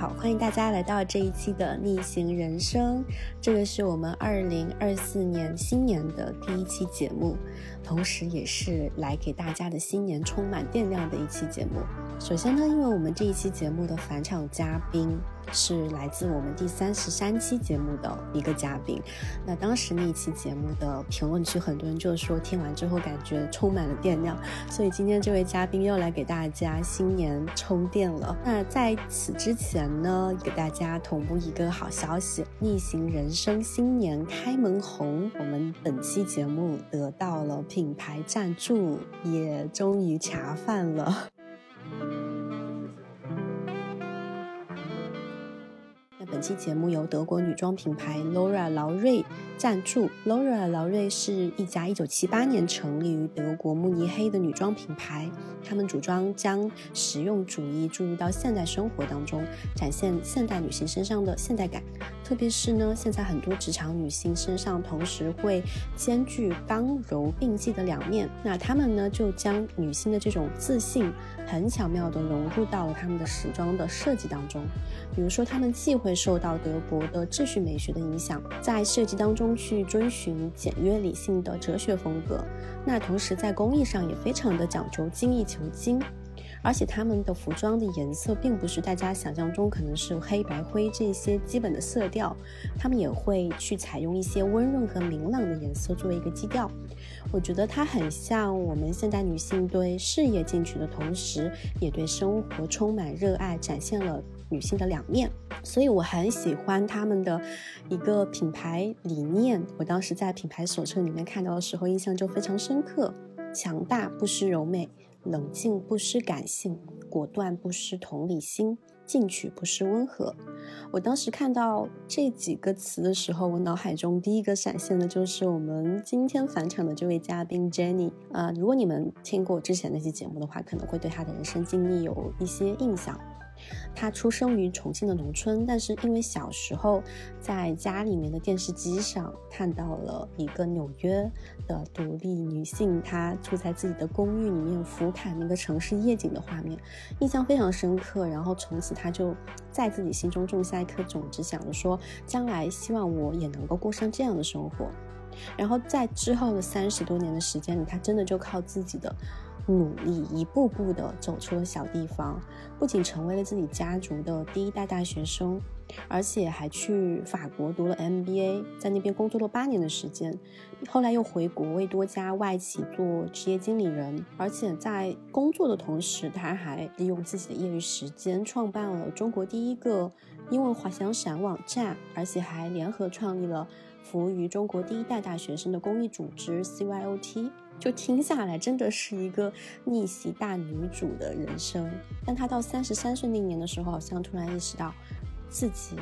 好，欢迎大家来到这一期的逆行人生。这个是我们二零二四年新年的第一期节目，同时也是来给大家的新年充满电量的一期节目。首先呢，因为我们这一期节目的返场嘉宾是来自我们第三十三期节目的一个嘉宾，那当时那一期节目的评论区很多人就说听完之后感觉充满了电量，所以今天这位嘉宾又来给大家新年充电了。那在此之前呢，给大家同步一个好消息：逆行人生新年开门红，我们本期节目得到了品牌赞助，也终于恰饭了。那本期节目由德国女装品牌 Laura 劳瑞赞助。Laura 劳瑞是一家1978年成立于德国慕尼黑的女装品牌，他们主张将实用主义注入到现代生活当中，展现现代女性身上的现代感。特别是呢，现在很多职场女性身上同时会兼具刚柔并济的两面，那她们呢就将女性的这种自信很巧妙地融入到了她们的时装的设计当中。比如说，她们既会受到德国的秩序美学的影响，在设计当中去遵循简约理性的哲学风格，那同时在工艺上也非常的讲究精益求精。而且他们的服装的颜色并不是大家想象中可能是黑白灰这些基本的色调，他们也会去采用一些温润和明朗的颜色作为一个基调。我觉得它很像我们现代女性对事业进取的同时，也对生活充满热爱，展现了女性的两面。所以我很喜欢他们的一个品牌理念。我当时在品牌手册里面看到的时候，印象就非常深刻：强大不失柔美。冷静不失感性，果断不失同理心，进取不失温和。我当时看到这几个词的时候，我脑海中第一个闪现的就是我们今天返场的这位嘉宾 Jenny 呃。如果你们听过之前那期节目的话，可能会对她的人生经历有一些印象。她出生于重庆的农村，但是因为小时候在家里面的电视机上看到了一个纽约的独立女性，她住在自己的公寓里面俯瞰那个城市夜景的画面，印象非常深刻。然后从此她就在自己心中种下一颗种子，想着说将来希望我也能够过上这样的生活。然后在之后的三十多年的时间里，她真的就靠自己的。努力一步步的走出了小地方，不仅成为了自己家族的第一代大学生，而且还去法国读了 MBA，在那边工作了八年的时间，后来又回国为多家外企做职业经理人，而且在工作的同时，他还利用自己的业余时间创办了中国第一个英文滑翔伞网站，而且还联合创立了服务于中国第一代大学生的公益组织 CYOT。就听下来，真的是一个逆袭大女主的人生。但她到三十三岁那年的时候，好像突然意识到自己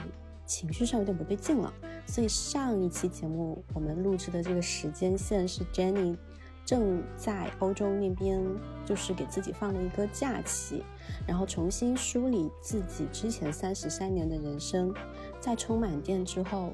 情绪上有点不对劲了。所以上一期节目我们录制的这个时间线是 Jenny 正在欧洲那边，就是给自己放了一个假期，然后重新梳理自己之前三十三年的人生。在充满电之后，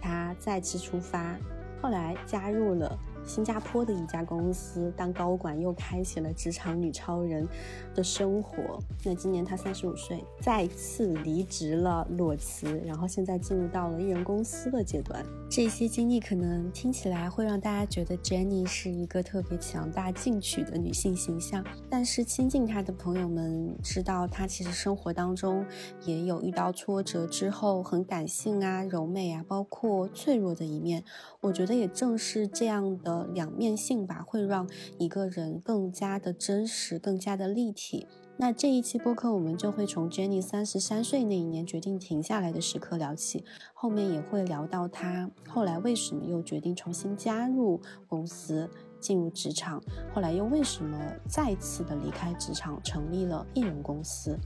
她再次出发，后来加入了。新加坡的一家公司当高管，又开启了职场女超人的生活。那今年她三十五岁，再次离职了，裸辞，然后现在进入到了艺人公司的阶段。这些经历可能听起来会让大家觉得 Jenny 是一个特别强大、进取的女性形象，但是亲近她的朋友们知道，她其实生活当中也有遇到挫折之后很感性啊、柔美啊，包括脆弱的一面。我觉得也正是这样的。两面性吧，会让一个人更加的真实，更加的立体。那这一期播客，我们就会从 Jenny 三十三岁那一年决定停下来的时刻聊起，后面也会聊到她后来为什么又决定重新加入公司，进入职场，后来又为什么再次的离开职场，成立了艺人公司。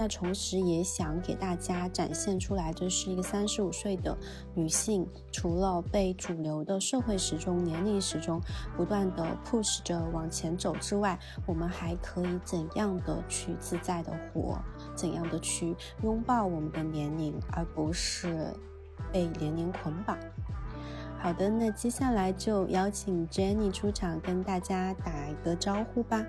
那同时也想给大家展现出来，这是一个三十五岁的女性，除了被主流的社会时钟、年龄时钟不断的 push 着往前走之外，我们还可以怎样的去自在的活，怎样的去拥抱我们的年龄，而不是被年龄捆绑。好的，那接下来就邀请 Jenny 出场，跟大家打一个招呼吧。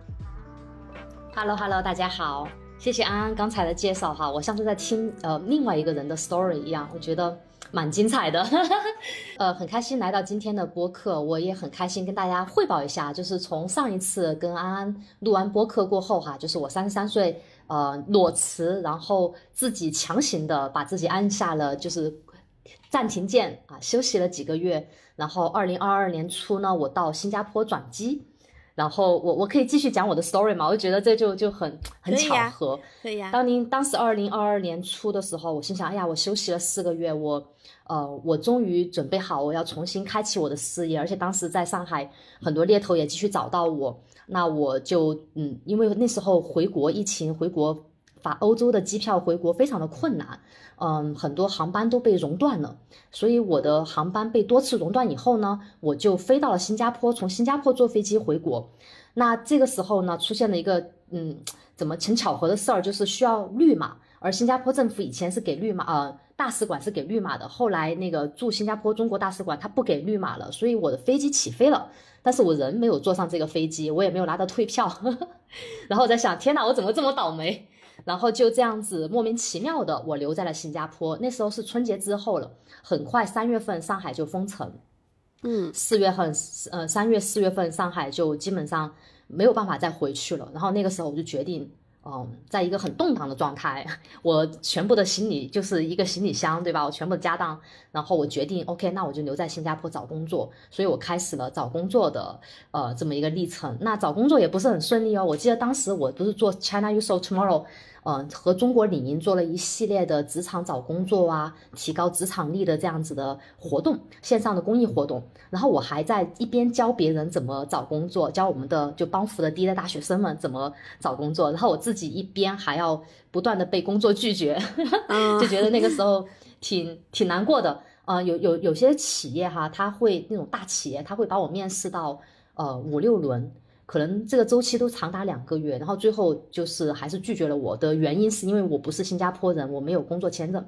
Hello，Hello，大家好。谢谢安安刚才的介绍哈，我像是在听呃另外一个人的 story 一样，我觉得蛮精彩的，呃，很开心来到今天的播客，我也很开心跟大家汇报一下，就是从上一次跟安安录完播客过后哈，就是我三十三岁呃裸辞，然后自己强行的把自己按下了就是暂停键啊，休息了几个月，然后二零二二年初呢，我到新加坡转机。然后我我可以继续讲我的 story 嘛？我就觉得这就就很很巧合。可以呀。当您当时二零二二年初的时候，我心想，哎呀，我休息了四个月，我呃，我终于准备好，我要重新开启我的事业。而且当时在上海，很多猎头也继续找到我，那我就嗯，因为那时候回国疫情，回国发欧洲的机票回国非常的困难。嗯，很多航班都被熔断了，所以我的航班被多次熔断以后呢，我就飞到了新加坡，从新加坡坐飞机回国。那这个时候呢，出现了一个嗯，怎么很巧合的事儿，就是需要绿码，而新加坡政府以前是给绿码，呃，大使馆是给绿码的，后来那个驻新加坡中国大使馆他不给绿码了，所以我的飞机起飞了，但是我人没有坐上这个飞机，我也没有拿到退票，然后我在想，天哪，我怎么这么倒霉？然后就这样子莫名其妙的，我留在了新加坡。那时候是春节之后了，很快三月份上海就封城，嗯，四月份，呃，三月四月份上海就基本上没有办法再回去了。然后那个时候我就决定。嗯，在一个很动荡的状态，我全部的行李就是一个行李箱，对吧？我全部的家当，然后我决定，OK，那我就留在新加坡找工作，所以我开始了找工作的呃这么一个历程。那找工作也不是很顺利哦，我记得当时我不是做 China You So Tomorrow。嗯，和中国领英做了一系列的职场找工作啊，提高职场力的这样子的活动，线上的公益活动。然后我还在一边教别人怎么找工作，教我们的就帮扶的第一代大学生们怎么找工作。然后我自己一边还要不断的被工作拒绝，就觉得那个时 候挺挺难过的。呃，有有有些企业哈，他会那种大企业，他会把我面试到呃五六轮。可能这个周期都长达两个月，然后最后就是还是拒绝了我的原因是因为我不是新加坡人，我没有工作签证，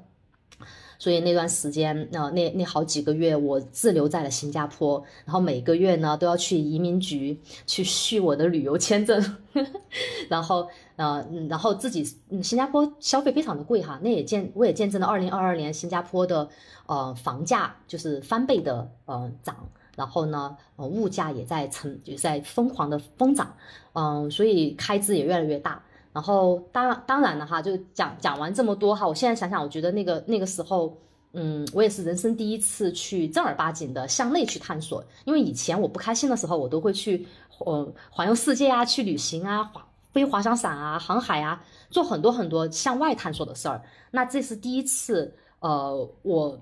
所以那段时间，那那那好几个月我滞留在了新加坡，然后每个月呢都要去移民局去续我的旅游签证，然后呃然后自己新加坡消费非常的贵哈，那也见我也见证了二零二二年新加坡的呃房价就是翻倍的呃涨。然后呢，呃，物价也在成，就在疯狂的疯涨，嗯，所以开支也越来越大。然后当当然了哈，就讲讲完这么多哈，我现在想想，我觉得那个那个时候，嗯，我也是人生第一次去正儿八经的向内去探索。因为以前我不开心的时候，我都会去，呃，环游世界啊，去旅行啊，滑飞滑翔伞啊，航海啊，做很多很多向外探索的事儿。那这是第一次，呃，我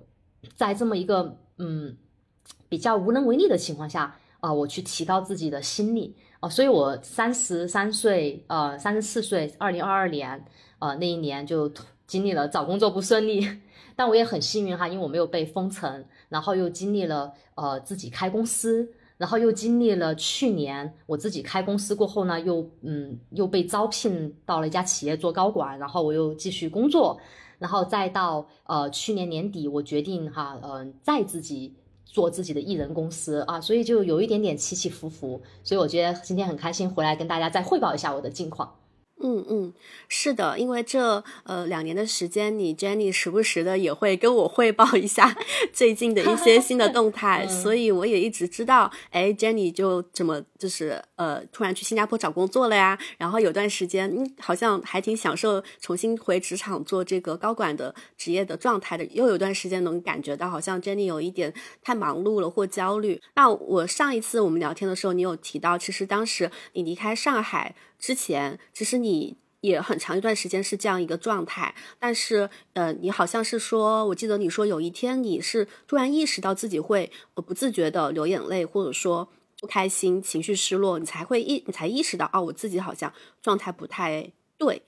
在这么一个，嗯。比较无能为力的情况下啊，我去提高自己的心力啊，所以我三十三岁，呃，三十四岁，二零二二年，呃，那一年就经历了找工作不顺利，但我也很幸运哈，因为我没有被封城，然后又经历了呃自己开公司，然后又经历了去年我自己开公司过后呢，又嗯又被招聘到了一家企业做高管，然后我又继续工作，然后再到呃去年年底，我决定哈，嗯，再自己。做自己的艺人公司啊，所以就有一点点起起伏伏，所以我觉得今天很开心回来跟大家再汇报一下我的近况。嗯嗯，是的，因为这呃两年的时间，你 Jenny 时不时的也会跟我汇报一下 最近的一些新的动态，所以我也一直知道，哎，Jenny 就怎么就是呃突然去新加坡找工作了呀，然后有段时间嗯好像还挺享受重新回职场做这个高管的职业的状态的，又有段时间能感觉到好像 Jenny 有一点太忙碌了或焦虑。那我上一次我们聊天的时候，你有提到，其实当时你离开上海。之前其实你也很长一段时间是这样一个状态，但是呃，你好像是说，我记得你说有一天你是突然意识到自己会呃不自觉的流眼泪，或者说不开心、情绪失落，你才会意你才意识到哦，我自己好像状态不太对，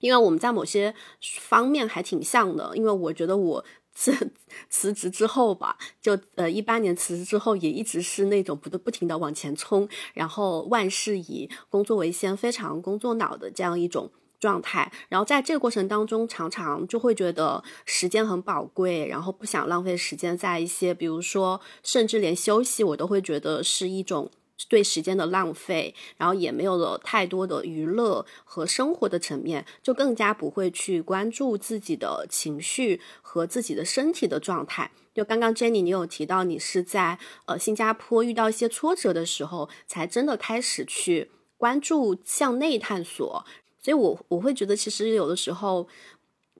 因为我们在某些方面还挺像的，因为我觉得我。辞 辞职之后吧，就呃一八年辞职之后，也一直是那种不不停的往前冲，然后万事以工作为先，非常工作脑的这样一种状态。然后在这个过程当中，常常就会觉得时间很宝贵，然后不想浪费时间在一些，比如说，甚至连休息我都会觉得是一种。对时间的浪费，然后也没有了太多的娱乐和生活的层面，就更加不会去关注自己的情绪和自己的身体的状态。就刚刚 Jenny，你有提到你是在呃新加坡遇到一些挫折的时候，才真的开始去关注向内探索。所以，我我会觉得，其实有的时候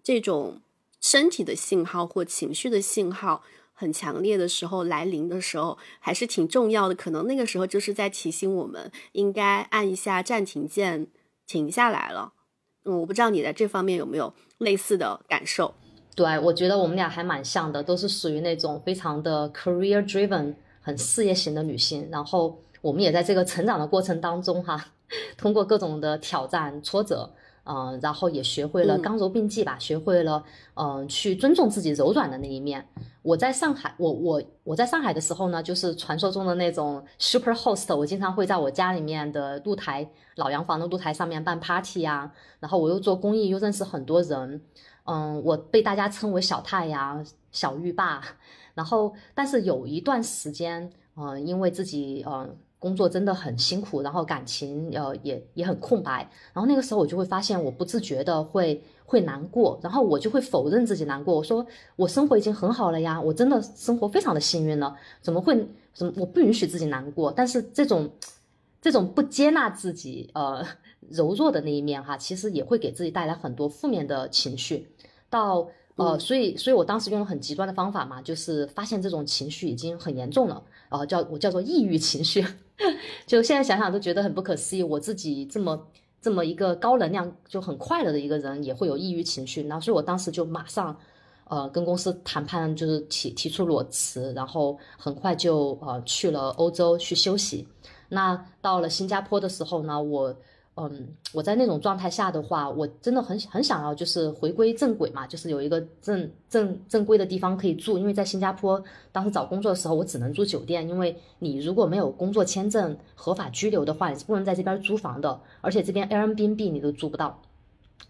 这种身体的信号或情绪的信号。很强烈的时候来临的时候，还是挺重要的。可能那个时候就是在提醒我们，应该按一下暂停键，停下来了。嗯，我不知道你在这方面有没有类似的感受。对，我觉得我们俩还蛮像的，都是属于那种非常的 career driven，很事业型的女性。然后我们也在这个成长的过程当中，哈，通过各种的挑战、挫折。嗯，然后也学会了刚柔并济吧，学会了嗯去尊重自己柔软的那一面。我在上海，我我我在上海的时候呢，就是传说中的那种 super host，我经常会在我家里面的露台老洋房的露台上面办 party 呀，然后我又做公益，又认识很多人，嗯，我被大家称为小太阳、小浴霸。然后，但是有一段时间，嗯，因为自己嗯。工作真的很辛苦，然后感情呃也也很空白，然后那个时候我就会发现我不自觉的会会难过，然后我就会否认自己难过，我说我生活已经很好了呀，我真的生活非常的幸运了，怎么会怎么我不允许自己难过？但是这种这种不接纳自己呃柔弱的那一面哈，其实也会给自己带来很多负面的情绪，到。呃，所以，所以我当时用了很极端的方法嘛，就是发现这种情绪已经很严重了，呃，叫我叫做抑郁情绪，就现在想想都觉得很不可思议，我自己这么这么一个高能量就很快乐的一个人也会有抑郁情绪，然后所以我当时就马上，呃，跟公司谈判，就是提提出裸辞，然后很快就呃去了欧洲去休息，那到了新加坡的时候呢，我。嗯，我在那种状态下的话，我真的很很想要，就是回归正轨嘛，就是有一个正正正规的地方可以住。因为在新加坡当时找工作的时候，我只能住酒店，因为你如果没有工作签证、合法居留的话，你是不能在这边租房的，而且这边 Airbnb 你都租不到。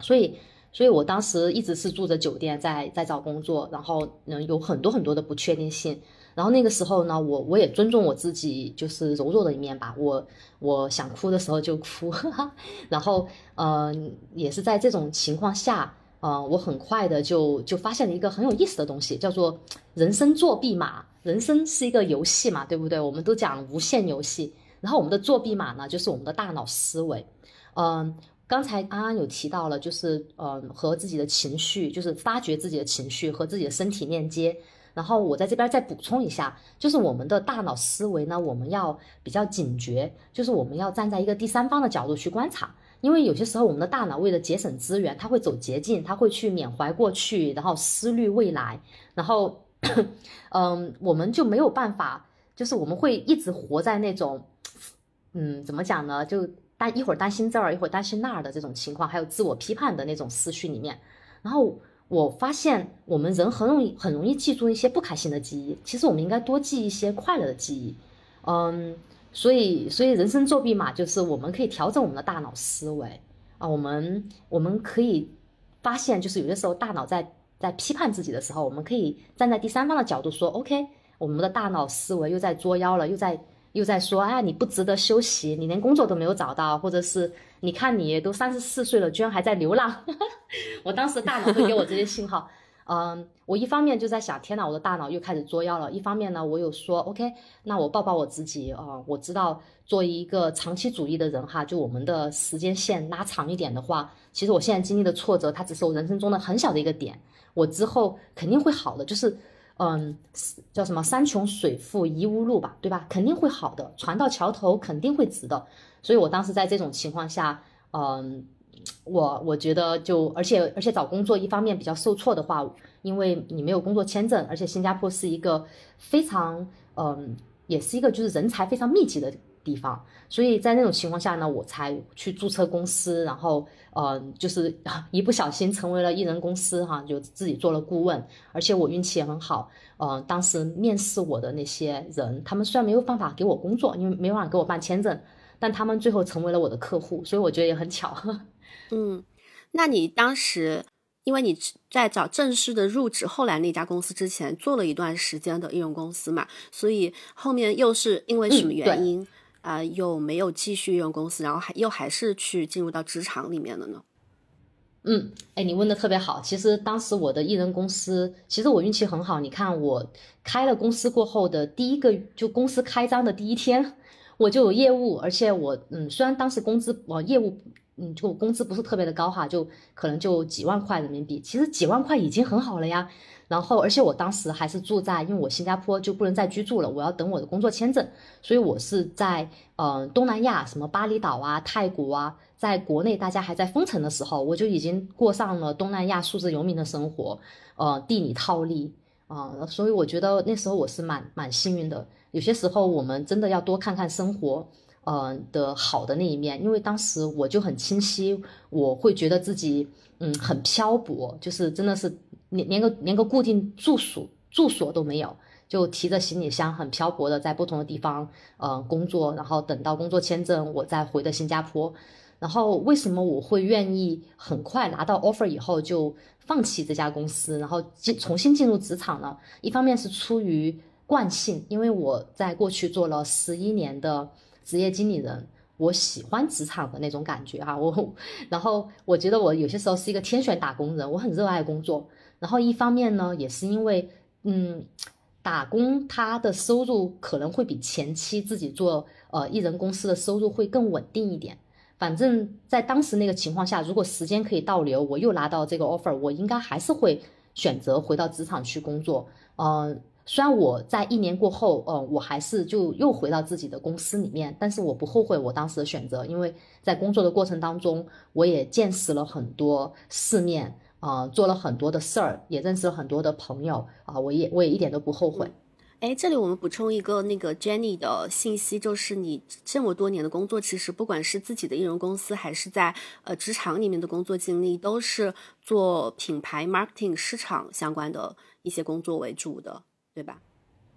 所以，所以我当时一直是住着酒店，在在找工作，然后嗯，有很多很多的不确定性。然后那个时候呢，我我也尊重我自己，就是柔弱的一面吧。我我想哭的时候就哭，然后呃，也是在这种情况下，呃，我很快的就就发现了一个很有意思的东西，叫做人生作弊码。人生是一个游戏嘛，对不对？我们都讲无限游戏。然后我们的作弊码呢，就是我们的大脑思维。嗯，刚才安安有提到了，就是呃，和自己的情绪，就是发掘自己的情绪和自己的身体链接。然后我在这边再补充一下，就是我们的大脑思维呢，我们要比较警觉，就是我们要站在一个第三方的角度去观察，因为有些时候我们的大脑为了节省资源，它会走捷径，它会去缅怀过去，然后思虑未来，然后，嗯，我们就没有办法，就是我们会一直活在那种，嗯，怎么讲呢？就担一会儿担心这儿，一会儿担心那儿的这种情况，还有自我批判的那种思绪里面，然后。我发现我们人很容易很容易记住一些不开心的记忆，其实我们应该多记一些快乐的记忆。嗯，所以所以人生作弊嘛就是我们可以调整我们的大脑思维啊，我们我们可以发现，就是有些时候大脑在在批判自己的时候，我们可以站在第三方的角度说，OK，我们的大脑思维又在作妖了，又在。又在说，哎，你不值得休息，你连工作都没有找到，或者是你看你都三十四岁了，居然还在流浪。我当时大脑会给我这些信号，嗯，我一方面就在想，天呐，我的大脑又开始作妖了；一方面呢，我有说，OK，那我抱抱我自己啊，我知道作为一个长期主义的人哈，就我们的时间线拉长一点的话，其实我现在经历的挫折，它只是我人生中的很小的一个点，我之后肯定会好的，就是。嗯，叫什么“山穷水复疑无路”吧，对吧？肯定会好的，船到桥头肯定会直的。所以我当时在这种情况下，嗯，我我觉得就而且而且找工作一方面比较受挫的话，因为你没有工作签证，而且新加坡是一个非常嗯，也是一个就是人才非常密集的。地方，所以在那种情况下呢，我才去注册公司，然后呃，就是 一不小心成为了艺人公司哈，就自己做了顾问，而且我运气也很好，呃，当时面试我的那些人，他们虽然没有办法给我工作，因为没办法给我办签证，但他们最后成为了我的客户，所以我觉得也很巧。嗯，那你当时因为你在找正式的入职后来那家公司之前做了一段时间的艺人公司嘛，所以后面又是因为什么原因？啊，又没有继续用公司，然后还又还是去进入到职场里面了呢？嗯，哎，你问的特别好。其实当时我的艺人公司，其实我运气很好。你看，我开了公司过后的第一个，就公司开张的第一天，我就有业务，而且我，嗯，虽然当时工资，我业务，嗯，就工资不是特别的高哈，就可能就几万块人民币。其实几万块已经很好了呀。然后，而且我当时还是住在，因为我新加坡就不能再居住了，我要等我的工作签证，所以我是在，嗯，东南亚，什么巴厘岛啊、泰国啊，在国内大家还在封城的时候，我就已经过上了东南亚数字游民的生活，呃，地理套利啊，所以我觉得那时候我是蛮蛮幸运的。有些时候我们真的要多看看生活，嗯的好的那一面，因为当时我就很清晰，我会觉得自己，嗯，很漂泊，就是真的是。连连个连个固定住所住所都没有，就提着行李箱很漂泊的在不同的地方呃工作，然后等到工作签证我再回的新加坡。然后为什么我会愿意很快拿到 offer 以后就放弃这家公司，然后进重新进入职场呢？一方面是出于惯性，因为我在过去做了十一年的职业经理人，我喜欢职场的那种感觉哈。我 然后我觉得我有些时候是一个天选打工人，我很热爱工作。然后一方面呢，也是因为，嗯，打工他的收入可能会比前期自己做呃艺人公司的收入会更稳定一点。反正，在当时那个情况下，如果时间可以倒流，我又拿到这个 offer，我应该还是会选择回到职场去工作。嗯，虽然我在一年过后，呃，我还是就又回到自己的公司里面，但是我不后悔我当时的选择，因为在工作的过程当中，我也见识了很多世面。啊，做了很多的事儿，也认识了很多的朋友啊，我也我也一点都不后悔。哎，这里我们补充一个那个 Jenny 的信息，就是你这么多年的工作，其实不管是自己的艺人公司，还是在呃职场里面的工作经历，都是做品牌 marketing 市场相关的一些工作为主的，对吧？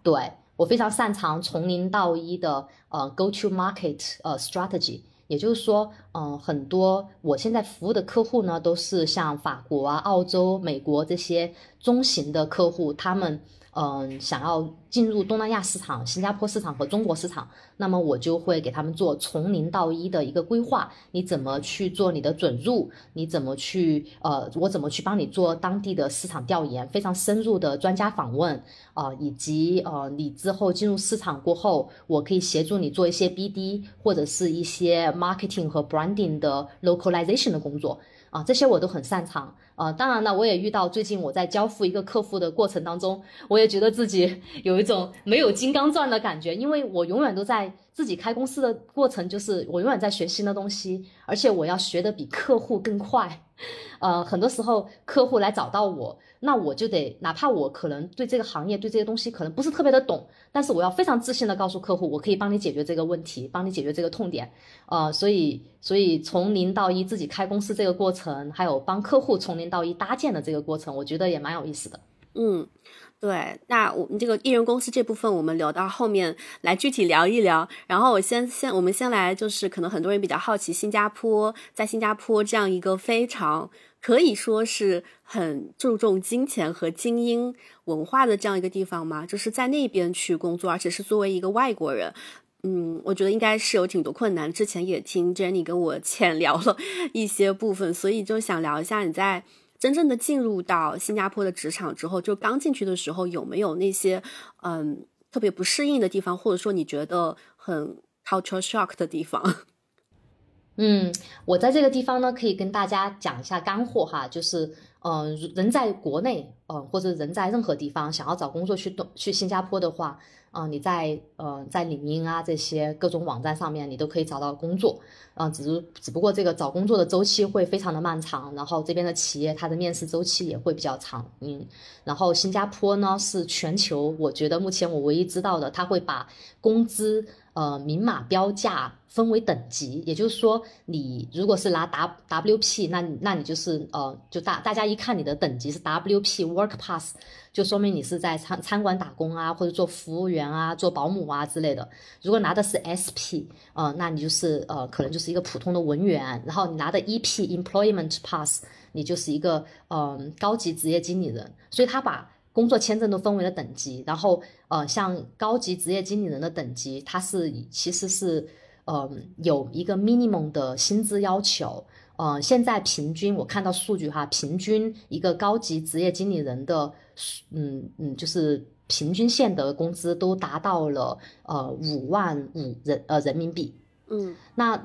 对我非常擅长从零到一的呃 go to market 呃 strategy。也就是说，嗯，很多我现在服务的客户呢，都是像法国啊、澳洲、美国这些中型的客户，他们。嗯，想要进入东南亚市场、新加坡市场和中国市场，那么我就会给他们做从零到一的一个规划。你怎么去做你的准入？你怎么去呃，我怎么去帮你做当地的市场调研？非常深入的专家访问啊，以及呃，你之后进入市场过后，我可以协助你做一些 BD 或者是一些 marketing 和 branding 的 localization 的工作啊，这些我都很擅长。啊，当然了，我也遇到最近我在交付一个客户的过程当中，我也觉得自己 有一种没有金刚钻的感觉，因为我永远都在自己开公司的过程，就是我永远在学新的东西，而且我要学的比客户更快。呃，很多时候客户来找到我。那我就得，哪怕我可能对这个行业、对这些东西可能不是特别的懂，但是我要非常自信的告诉客户，我可以帮你解决这个问题，帮你解决这个痛点，呃，所以，所以从零到一自己开公司这个过程，还有帮客户从零到一搭建的这个过程，我觉得也蛮有意思的。嗯，对，那我们这个艺人公司这部分，我们留到后面来具体聊一聊。然后我先先，我们先来，就是可能很多人比较好奇，新加坡在新加坡这样一个非常。可以说是很注重金钱和精英文化的这样一个地方吗？就是在那边去工作，而且是作为一个外国人，嗯，我觉得应该是有挺多困难。之前也听 Jenny 跟我 浅聊了一些部分，所以就想聊一下你在真正的进入到新加坡的职场之后，就刚进去的时候有没有那些嗯特别不适应的地方，或者说你觉得很 culture shock 的地方？嗯，我在这个地方呢，可以跟大家讲一下干货哈，就是，嗯，人在国内，嗯，或者人在任何地方想要找工作去东去新加坡的话，嗯，你在呃在领英啊这些各种网站上面，你都可以找到工作，嗯，只是只不过这个找工作的周期会非常的漫长，然后这边的企业它的面试周期也会比较长，嗯，然后新加坡呢是全球，我觉得目前我唯一知道的，它会把工资。呃，明码标价分为等级，也就是说，你如果是拿 W W P，那那你就是呃，就大大家一看你的等级是 W P Work Pass，就说明你是在餐餐馆打工啊，或者做服务员啊，做保姆啊之类的。如果拿的是 S P，呃，那你就是呃，可能就是一个普通的文员。然后你拿的 E P Employment Pass，你就是一个嗯高级职业经理人。所以他把工作签证都分为了等级，然后呃，像高级职业经理人的等级，它是其实是呃有一个 minimum 的薪资要求。呃，现在平均我看到数据哈，平均一个高级职业经理人的，嗯嗯，就是平均线的工资都达到了呃五万五人呃人民币。嗯，那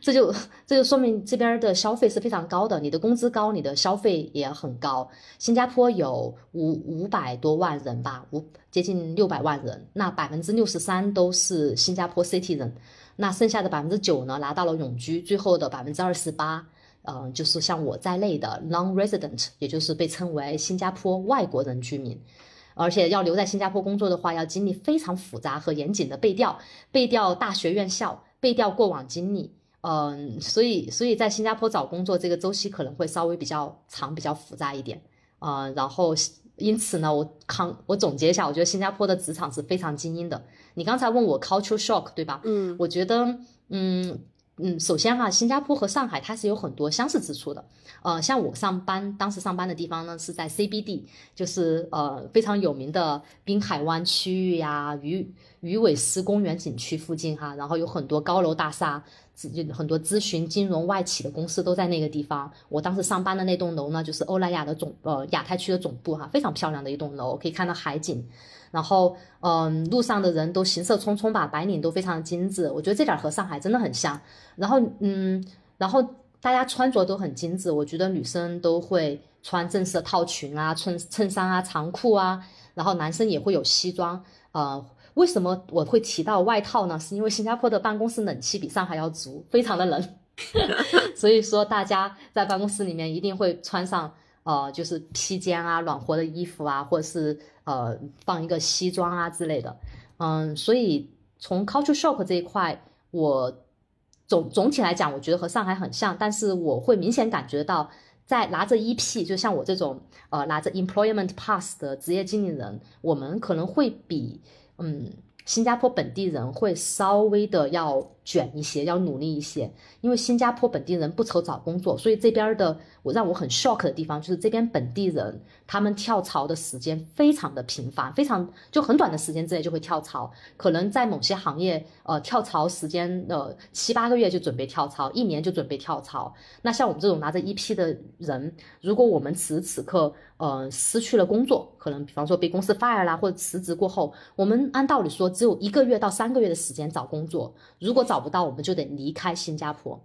这就这就说明这边的消费是非常高的，你的工资高，你的消费也很高。新加坡有五五百多万人吧，五接近六百万人，那百分之六十三都是新加坡 City 人。那剩下的百分之九呢，拿到了永居，最后的百分之二十八，嗯，就是像我在内的 non-resident，也就是被称为新加坡外国人居民，而且要留在新加坡工作的话，要经历非常复杂和严谨的背调，背调大学院校，背调过往经历，嗯，所以所以在新加坡找工作这个周期可能会稍微比较长，比较复杂一点，嗯，然后。因此呢，我康我总结一下，我觉得新加坡的职场是非常精英的。你刚才问我 culture shock 对吧？嗯，我觉得，嗯嗯，首先哈，新加坡和上海它是有很多相似之处的。呃，像我上班当时上班的地方呢，是在 CBD，就是呃非常有名的滨海湾区域呀，鱼鱼尾狮公园景区附近哈，然后有很多高楼大厦。很多咨询、金融、外企的公司都在那个地方。我当时上班的那栋楼呢，就是欧莱雅的总呃亚太区的总部哈，非常漂亮的一栋楼，可以看到海景。然后嗯，路上的人都行色匆匆吧，白领都非常精致。我觉得这点和上海真的很像。然后嗯，然后大家穿着都很精致。我觉得女生都会穿正式套裙啊、衬衬衫啊、长裤啊，然后男生也会有西装呃。为什么我会提到外套呢？是因为新加坡的办公室冷气比上海要足，非常的冷，所以说大家在办公室里面一定会穿上呃，就是披肩啊、暖和的衣服啊，或者是呃放一个西装啊之类的。嗯，所以从 culture shock 这一块，我总总体来讲，我觉得和上海很像，但是我会明显感觉到，在拿着 EP，就像我这种呃拿着 employment pass 的职业经理人，我们可能会比。嗯，新加坡本地人会稍微的要卷一些，要努力一些，因为新加坡本地人不愁找工作，所以这边的我让我很 shock 的地方就是这边本地人他们跳槽的时间非常的频繁，非常就很短的时间之内就会跳槽，可能在某些行业，呃，跳槽时间呃七八个月就准备跳槽，一年就准备跳槽。那像我们这种拿着一批的人，如果我们此时此刻。呃，失去了工作，可能比方说被公司 fire 啦，或者辞职过后，我们按道理说只有一个月到三个月的时间找工作，如果找找不到，我们就得离开新加坡。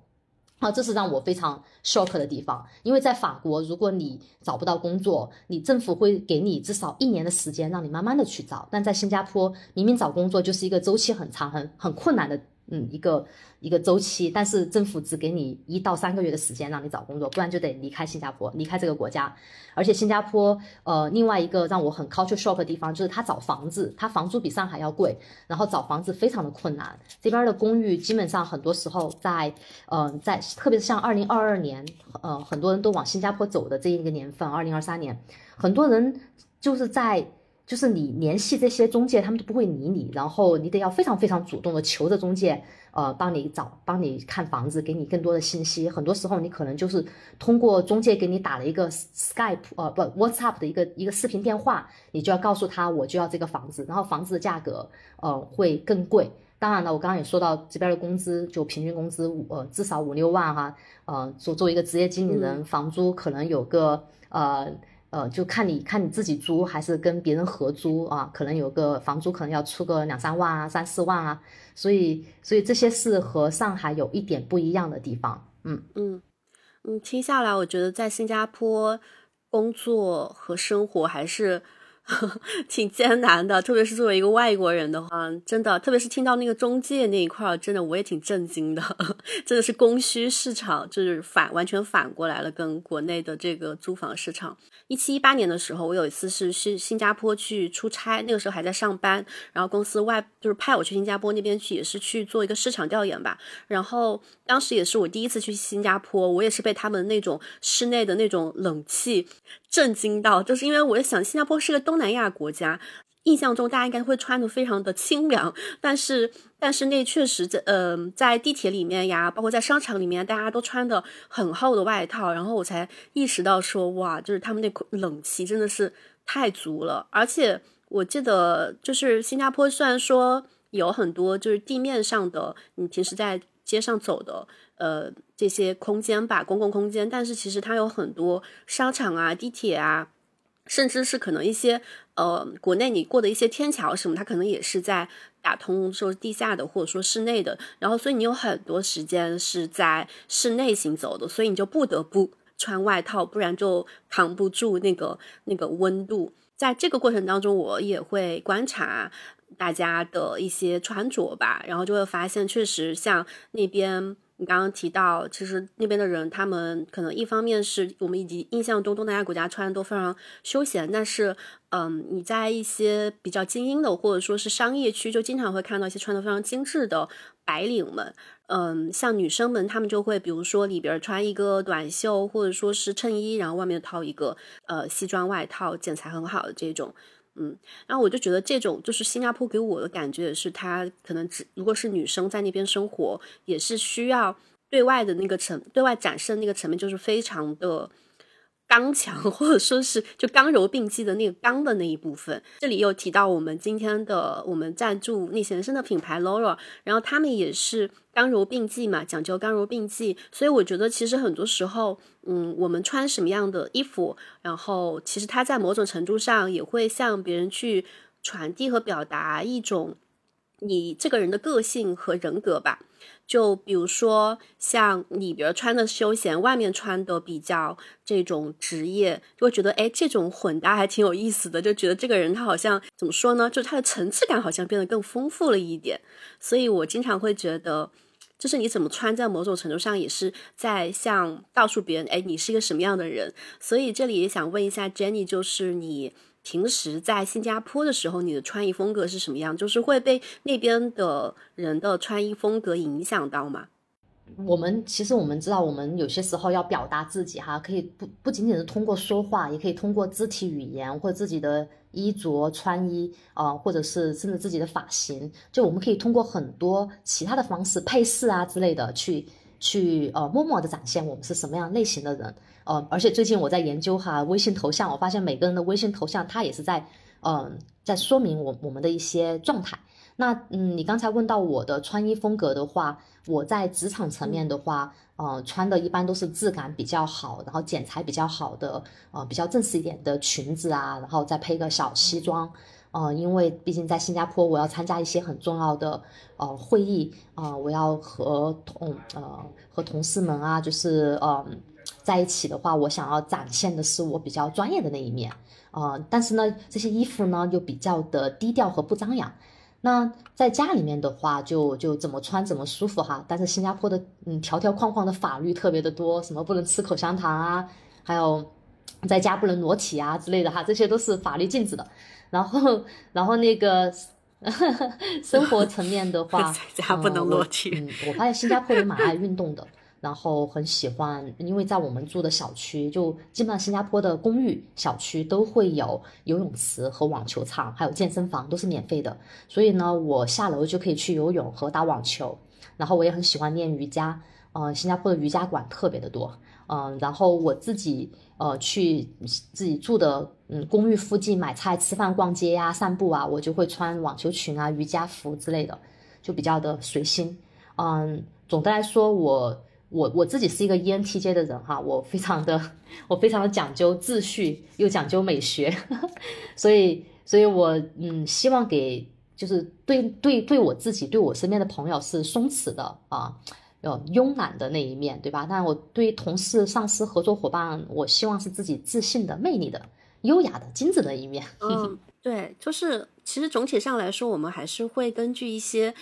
啊，这是让我非常 shock 的地方，因为在法国，如果你找不到工作，你政府会给你至少一年的时间，让你慢慢的去找，但在新加坡，明明找工作就是一个周期很长、很很困难的。嗯，一个一个周期，但是政府只给你一到三个月的时间让你找工作，不然就得离开新加坡，离开这个国家。而且新加坡，呃，另外一个让我很 culture shock 的地方就是他找房子，他房租比上海要贵，然后找房子非常的困难。这边的公寓基本上很多时候在，嗯，在特别是像二零二二年，呃，很多人都往新加坡走的这一个年份，二零二三年，很多人就是在。就是你联系这些中介，他们都不会理你，然后你得要非常非常主动的求着中介，呃，帮你找，帮你看房子，给你更多的信息。很多时候你可能就是通过中介给你打了一个 Skype，呃，不，WhatsApp 的一个一个视频电话，你就要告诉他我就要这个房子，然后房子的价格，呃，会更贵。当然了，我刚刚也说到这边的工资，就平均工资五，呃，至少五六万哈，呃，做作为一个职业经理人，房租可能有个呃。呃，就看你看你自己租还是跟别人合租啊？可能有个房租可能要出个两三万啊，三四万啊，所以所以这些是和上海有一点不一样的地方。嗯嗯嗯，听下来我觉得在新加坡工作和生活还是。挺艰难的，特别是作为一个外国人的话，真的，特别是听到那个中介那一块儿，真的我也挺震惊的。真的是供需市场就是反完全反过来了，跟国内的这个租房市场。一七一八年的时候，我有一次是去新加坡去出差，那个时候还在上班，然后公司外就是派我去新加坡那边去，也是去做一个市场调研吧。然后当时也是我第一次去新加坡，我也是被他们那种室内的那种冷气。震惊到，就是因为我在想新加坡是个东南亚国家，印象中大家应该会穿的非常的清凉，但是但是那确实在呃在地铁里面呀，包括在商场里面，大家都穿的很厚的外套，然后我才意识到说哇，就是他们那冷气真的是太足了。而且我记得，就是新加坡虽然说有很多就是地面上的，你平时在街上走的，呃，这些空间吧，公共空间，但是其实它有很多商场啊、地铁啊。甚至是可能一些呃，国内你过的一些天桥什么，它可能也是在打通说地下的或者说室内的，然后所以你有很多时间是在室内行走的，所以你就不得不穿外套，不然就扛不住那个那个温度。在这个过程当中，我也会观察大家的一些穿着吧，然后就会发现，确实像那边。你刚刚提到，其实那边的人，他们可能一方面是我们以及印象中东南亚国家穿的都非常休闲，但是，嗯，你在一些比较精英的或者说是商业区，就经常会看到一些穿的非常精致的白领们，嗯，像女生们，她们就会比如说里边穿一个短袖或者说是衬衣，然后外面套一个呃西装外套，剪裁很好的这种。嗯，然后我就觉得这种就是新加坡给我的感觉也是，她可能只如果是女生在那边生活，也是需要对外的那个层对外展示的那个层面，就是非常的。刚强，或者说是就刚柔并济的那个刚的那一部分。这里又提到我们今天的我们赞助逆先生的品牌 Laura，然后他们也是刚柔并济嘛，讲究刚柔并济。所以我觉得其实很多时候，嗯，我们穿什么样的衣服，然后其实它在某种程度上也会向别人去传递和表达一种你这个人的个性和人格吧。就比如说，像里边穿的休闲，外面穿的比较这种职业，就会觉得，哎，这种混搭还挺有意思的，就觉得这个人他好像怎么说呢？就是他的层次感好像变得更丰富了一点。所以我经常会觉得，就是你怎么穿，在某种程度上也是在向告诉别人，哎，你是一个什么样的人。所以这里也想问一下 Jenny，就是你。平时在新加坡的时候，你的穿衣风格是什么样？就是会被那边的人的穿衣风格影响到吗？我们其实我们知道，我们有些时候要表达自己哈，可以不不仅仅是通过说话，也可以通过肢体语言或者自己的衣着穿衣啊，或者是甚至自己的发型，就我们可以通过很多其他的方式配饰啊之类的去去呃默默的展现我们是什么样类型的人。呃，而且最近我在研究哈微信头像，我发现每个人的微信头像，它也是在，嗯，在说明我我们的一些状态。那嗯，你刚才问到我的穿衣风格的话，我在职场层面的话，呃，穿的一般都是质感比较好，然后剪裁比较好的，呃，比较正式一点的裙子啊，然后再配个小西装。呃，因为毕竟在新加坡，我要参加一些很重要的呃会议啊，我要和同呃和同事们啊，就是嗯。在一起的话，我想要展现的是我比较专业的那一面，呃，但是呢，这些衣服呢又比较的低调和不张扬。那在家里面的话，就就怎么穿怎么舒服哈。但是新加坡的嗯条条框框的法律特别的多，什么不能吃口香糖啊，还有在家不能裸体啊之类的哈，这些都是法律禁止的。然后然后那个 生活层面的话，在家不能落体。嗯，我发现新加坡人蛮爱运动的。然后很喜欢，因为在我们住的小区，就基本上新加坡的公寓小区都会有游泳池和网球场，还有健身房，都是免费的。所以呢，我下楼就可以去游泳和打网球。然后我也很喜欢练瑜伽，嗯，新加坡的瑜伽馆特别的多，嗯，然后我自己呃去自己住的嗯公寓附近买菜、吃饭、逛街呀、散步啊，我就会穿网球裙啊、瑜伽服之类的，就比较的随心。嗯，总的来说我。我我自己是一个 ENTJ 的人哈，我非常的 我非常的讲究秩序，又讲究美学，所以所以我嗯希望给就是对对对我自己对我身边的朋友是松弛的啊，慵懒的那一面对吧？但我对于同事、上司、合作伙伴，我希望是自己自信的、魅力的、优雅的、精致的一面。嗯，对，就是其实总体上来说，我们还是会根据一些。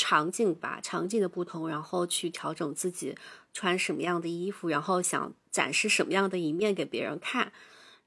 场景吧，场景的不同，然后去调整自己穿什么样的衣服，然后想展示什么样的一面给别人看。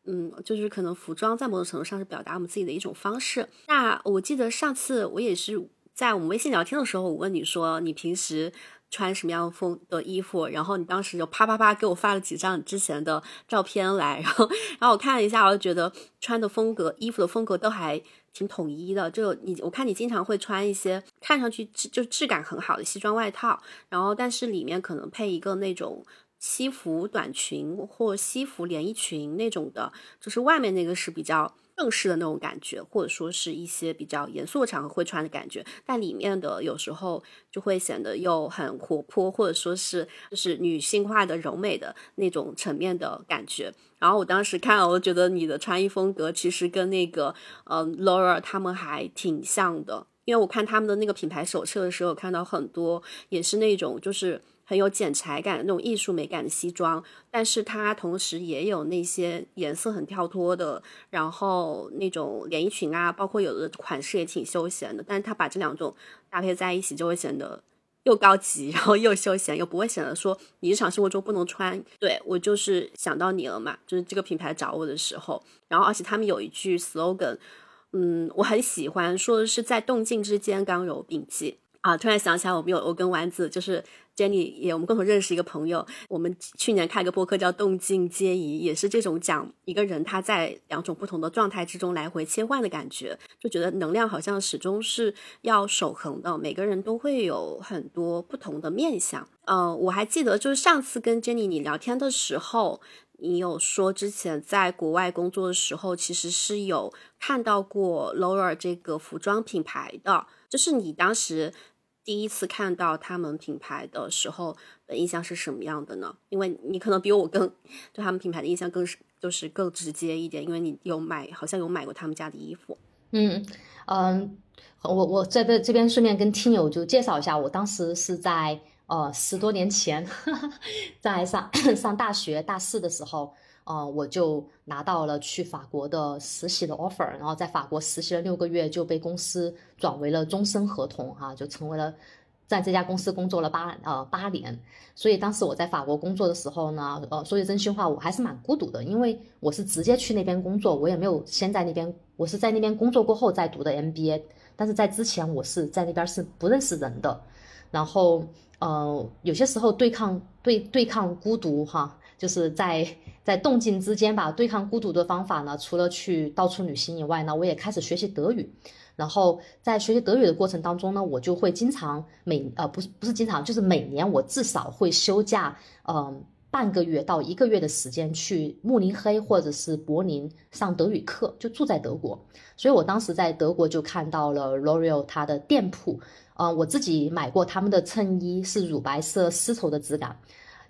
嗯，就是可能服装在某种程度上是表达我们自己的一种方式。那我记得上次我也是在我们微信聊天的时候，我问你说你平时。穿什么样风的衣服，然后你当时就啪啪啪给我发了几张你之前的照片来，然后然后我看了一下，我就觉得穿的风格、衣服的风格都还挺统一的。就你，我看你经常会穿一些看上去质就质感很好的西装外套，然后但是里面可能配一个那种西服短裙或西服连衣裙那种的，就是外面那个是比较正式的那种感觉，或者说是一些比较严肃的场合会穿的感觉，但里面的有时候就会显得又很活泼，或者说是就是女性化的柔美的那种层面的感觉。然后我当时看，我觉得你的穿衣风格其实跟那个呃 Laura 他们还挺像的，因为我看他们的那个品牌手册的时候，看到很多也是那种就是。很有剪裁感、那种艺术美感的西装，但是它同时也有那些颜色很跳脱的，然后那种连衣裙啊，包括有的款式也挺休闲的。但是它把这两种搭配在一起，就会显得又高级，然后又休闲，又不会显得说你日常生活中不能穿。对我就是想到你了嘛，就是这个品牌找我的时候，然后而且他们有一句 slogan，嗯，我很喜欢，说的是在动静之间刚柔并济啊。突然想起来，我们有我跟丸子就是。Jenny 也，我们共同认识一个朋友。我们去年开个播客叫《动静皆宜》，也是这种讲一个人他在两种不同的状态之中来回切换的感觉，就觉得能量好像始终是要守恒的。每个人都会有很多不同的面相。呃，我还记得就是上次跟 Jenny 你聊天的时候，你有说之前在国外工作的时候，其实是有看到过 Laura 这个服装品牌的，就是你当时。第一次看到他们品牌的时候的印象是什么样的呢？因为你可能比我更对他们品牌的印象更是就是更直接一点，因为你有买，好像有买过他们家的衣服。嗯嗯，我我这边这边顺便跟听友就介绍一下，我当时是在呃十多年前，在上上大学大四的时候。呃，我就拿到了去法国的实习的 offer，然后在法国实习了六个月，就被公司转为了终身合同，哈，就成为了在这家公司工作了八呃八年。所以当时我在法国工作的时候呢，呃，说句真心话，我还是蛮孤独的，因为我是直接去那边工作，我也没有先在那边，我是在那边工作过后再读的 MBA，但是在之前我是在那边是不认识人的，然后呃，有些时候对抗对对抗孤独哈。就是在在动静之间吧，对抗孤独的方法呢，除了去到处旅行以外呢，我也开始学习德语。然后在学习德语的过程当中呢，我就会经常每呃不是不是经常，就是每年我至少会休假，嗯半个月到一个月的时间去慕尼黑或者是柏林上德语课，就住在德国。所以我当时在德国就看到了 L'Oreal 它的店铺，嗯，我自己买过他们的衬衣，是乳白色丝绸的质感。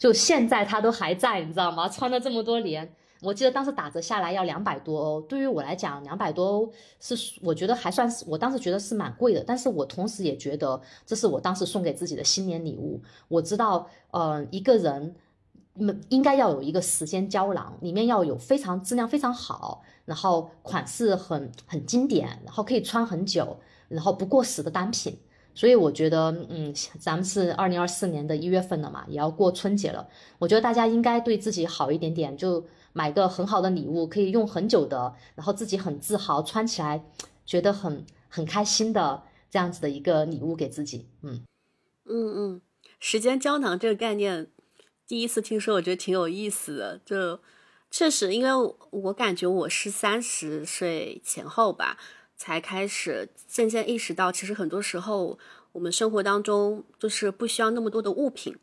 就现在它都还在，你知道吗？穿了这么多年，我记得当时打折下来要两百多欧。对于我来讲，两百多欧是我觉得还算是，我当时觉得是蛮贵的。但是我同时也觉得这是我当时送给自己的新年礼物。我知道，呃，一个人，应该要有一个时间胶囊，里面要有非常质量非常好，然后款式很很经典，然后可以穿很久，然后不过时的单品。所以我觉得，嗯，咱们是二零二四年的一月份了嘛，也要过春节了。我觉得大家应该对自己好一点点，就买个很好的礼物，可以用很久的，然后自己很自豪，穿起来觉得很很开心的这样子的一个礼物给自己。嗯嗯嗯，时间胶囊这个概念，第一次听说，我觉得挺有意思的。就确实，因为我感觉我是三十岁前后吧。才开始渐渐意识到，其实很多时候我们生活当中就是不需要那么多的物品，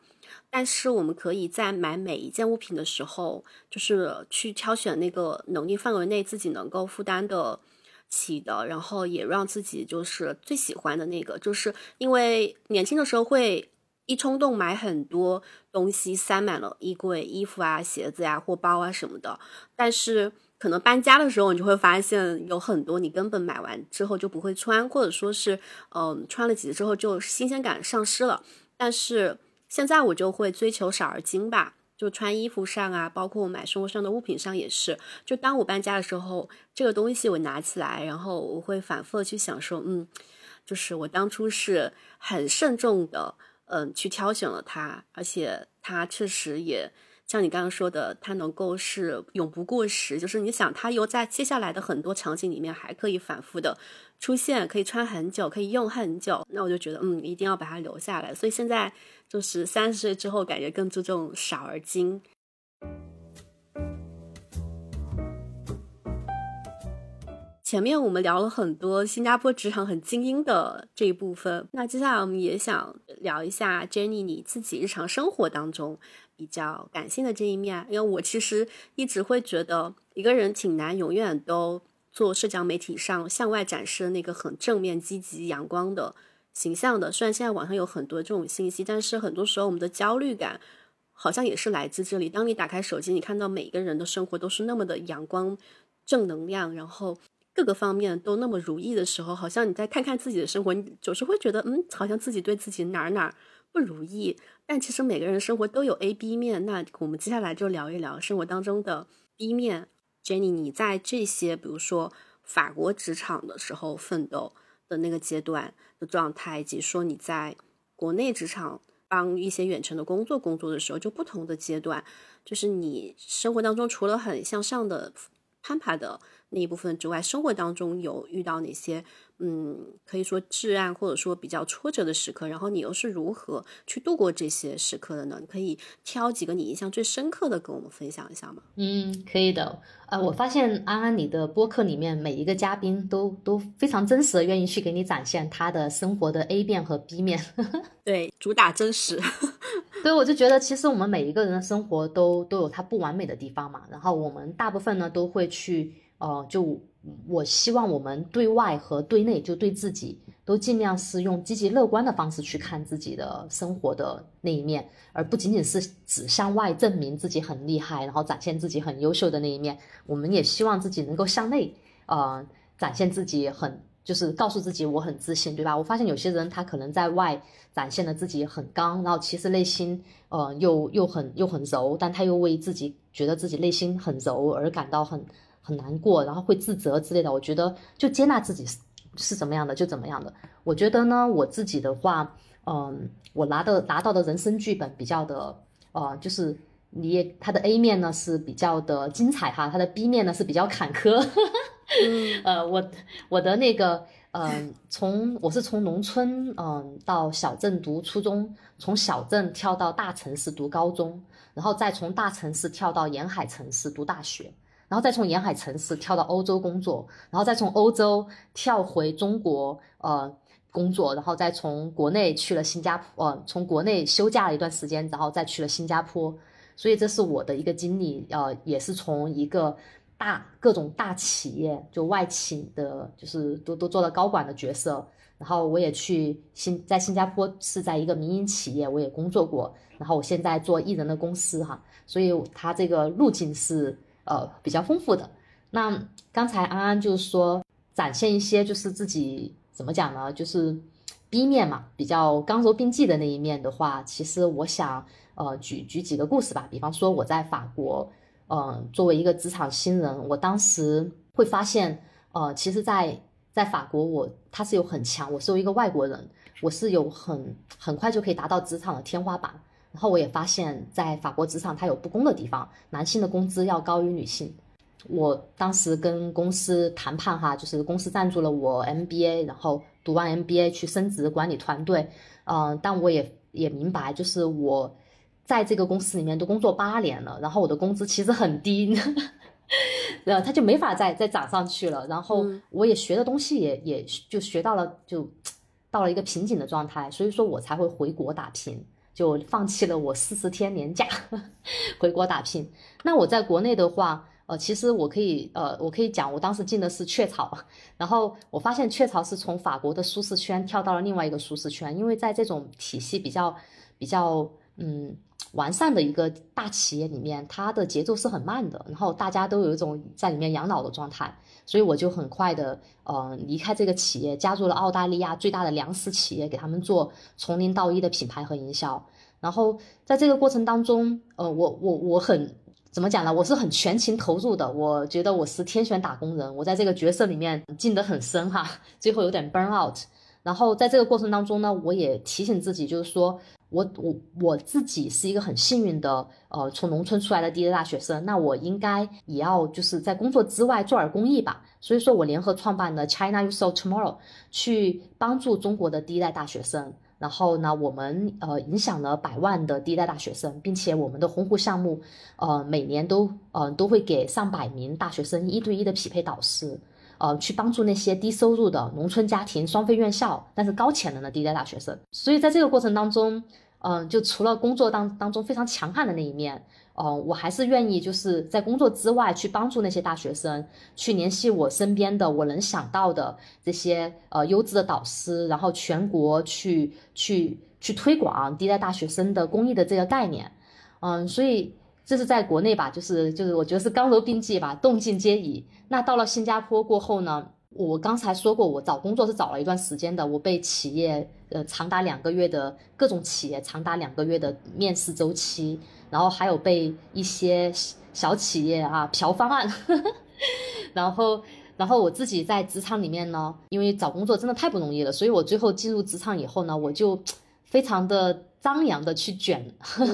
但是我们可以在买每一件物品的时候，就是去挑选那个能力范围内自己能够负担的起的，然后也让自己就是最喜欢的那个，就是因为年轻的时候会一冲动买很多东西，塞满了衣柜，衣服啊、鞋子呀或包啊什么的，但是。可能搬家的时候，你就会发现有很多你根本买完之后就不会穿，或者说是，嗯，穿了几次之后就新鲜感丧失了。但是现在我就会追求少而精吧，就穿衣服上啊，包括我买生活上的物品上也是。就当我搬家的时候，这个东西我拿起来，然后我会反复的去想说，嗯，就是我当初是很慎重的，嗯，去挑选了它，而且它确实也。像你刚刚说的，它能够是永不过时，就是你想它又在接下来的很多场景里面还可以反复的出现，可以穿很久，可以用很久，那我就觉得嗯，一定要把它留下来。所以现在就是三十岁之后，感觉更注重少而精。前面我们聊了很多新加坡职场很精英的这一部分，那接下来我们也想聊一下 Jenny 你自己日常生活当中。比较感性的这一面，因为我其实一直会觉得一个人挺难永远都做社交媒体上向外展示那个很正面、积极、阳光的形象的。虽然现在网上有很多这种信息，但是很多时候我们的焦虑感好像也是来自这里。当你打开手机，你看到每个人的生活都是那么的阳光、正能量，然后各个方面都那么如意的时候，好像你再看看自己的生活，你总是会觉得，嗯，好像自己对自己哪哪不如意。但其实每个人生活都有 A、B 面。那我们接下来就聊一聊生活当中的 B 面。Jenny，你在这些比如说法国职场的时候奋斗的那个阶段的状态，以及说你在国内职场帮一些远程的工作工作的时候，就不同的阶段，就是你生活当中除了很向上的攀爬的那一部分之外，生活当中有遇到哪些？嗯，可以说至暗或者说比较挫折的时刻，然后你又是如何去度过这些时刻的呢？你可以挑几个你印象最深刻的跟我们分享一下吗？嗯，可以的。呃，我发现安安你的播客里面每一个嘉宾都都非常真实的愿意去给你展现他的生活的 A 面和 B 面。对，主打真实。对，我就觉得其实我们每一个人的生活都都有他不完美的地方嘛。然后我们大部分呢都会去呃就。我希望我们对外和对内，就对自己，都尽量是用积极乐观的方式去看自己的生活的那一面，而不仅仅是只向外证明自己很厉害，然后展现自己很优秀的那一面。我们也希望自己能够向内，呃，展现自己很，就是告诉自己我很自信，对吧？我发现有些人他可能在外展现了自己很刚，然后其实内心，呃，又又很又很柔，但他又为自己觉得自己内心很柔而感到很。很难过，然后会自责之类的。我觉得就接纳自己是是怎么样的就怎么样的。我觉得呢，我自己的话，嗯，我拿的拿到的人生剧本比较的，呃，就是你也它的 A 面呢是比较的精彩哈，它的 B 面呢是比较坎坷。呃，我我的那个，嗯，从我是从农村嗯到小镇读初中，从小镇跳到大城市读高中，然后再从大城市跳到沿海城市读大学。然后再从沿海城市跳到欧洲工作，然后再从欧洲跳回中国，呃，工作，然后再从国内去了新加坡，呃，从国内休假了一段时间，然后再去了新加坡。所以这是我的一个经历，呃，也是从一个大各种大企业就外企的，就是都都做了高管的角色。然后我也去新在新加坡是在一个民营企业，我也工作过。然后我现在做艺人的公司哈，所以他这个路径是。呃，比较丰富的。那刚才安安就是说，展现一些就是自己怎么讲呢？就是 B 面嘛，比较刚柔并济的那一面的话，其实我想呃举举几个故事吧。比方说我在法国，呃，作为一个职场新人，我当时会发现，呃，其实，在在法国我他是有很强，我作为一个外国人，我是有很很快就可以达到职场的天花板。然后我也发现，在法国职场它有不公的地方，男性的工资要高于女性。我当时跟公司谈判哈，就是公司赞助了我 MBA，然后读完 MBA 去升职管理团队。嗯，但我也也明白，就是我在这个公司里面都工作八年了，然后我的工资其实很低，然后，他就没法再再涨上去了。然后我也学的东西也也就学到了，就 到了一个瓶颈的状态，所以说我才会回国打拼。就放弃了我四十天年假，回国打拼。那我在国内的话，呃，其实我可以，呃，我可以讲，我当时进的是雀巢，然后我发现雀巢是从法国的舒适圈跳到了另外一个舒适圈，因为在这种体系比较比较嗯完善的一个大企业里面，它的节奏是很慢的，然后大家都有一种在里面养老的状态。所以我就很快的，呃，离开这个企业，加入了澳大利亚最大的粮食企业，给他们做从零到一的品牌和营销。然后在这个过程当中，呃，我我我很怎么讲呢？我是很全情投入的。我觉得我是天选打工人，我在这个角色里面进得很深哈，最后有点 burn out。然后在这个过程当中呢，我也提醒自己，就是说。我我我自己是一个很幸运的，呃，从农村出来的第一代大学生，那我应该也要就是在工作之外做点公益吧。所以说我联合创办了 China You So Tomorrow，去帮助中国的第一代大学生。然后呢，我们呃影响了百万的第一代大学生，并且我们的红湖项目，呃，每年都呃都会给上百名大学生一对一的匹配导师，呃，去帮助那些低收入的农村家庭双非院校但是高潜能的第一代大学生。所以在这个过程当中。嗯，就除了工作当当中非常强悍的那一面，呃，我还是愿意就是在工作之外去帮助那些大学生，去联系我身边的我能想到的这些呃优质的导师，然后全国去去去推广第一代大学生的公益的这个概念。嗯，所以这是在国内吧，就是就是我觉得是刚柔并济吧，动静皆宜。那到了新加坡过后呢？我刚才说过，我找工作是找了一段时间的，我被企业呃长达两个月的各种企业长达两个月的面试周期，然后还有被一些小企业啊嫖方案，然后然后我自己在职场里面呢，因为找工作真的太不容易了，所以我最后进入职场以后呢，我就非常的。张扬的去卷，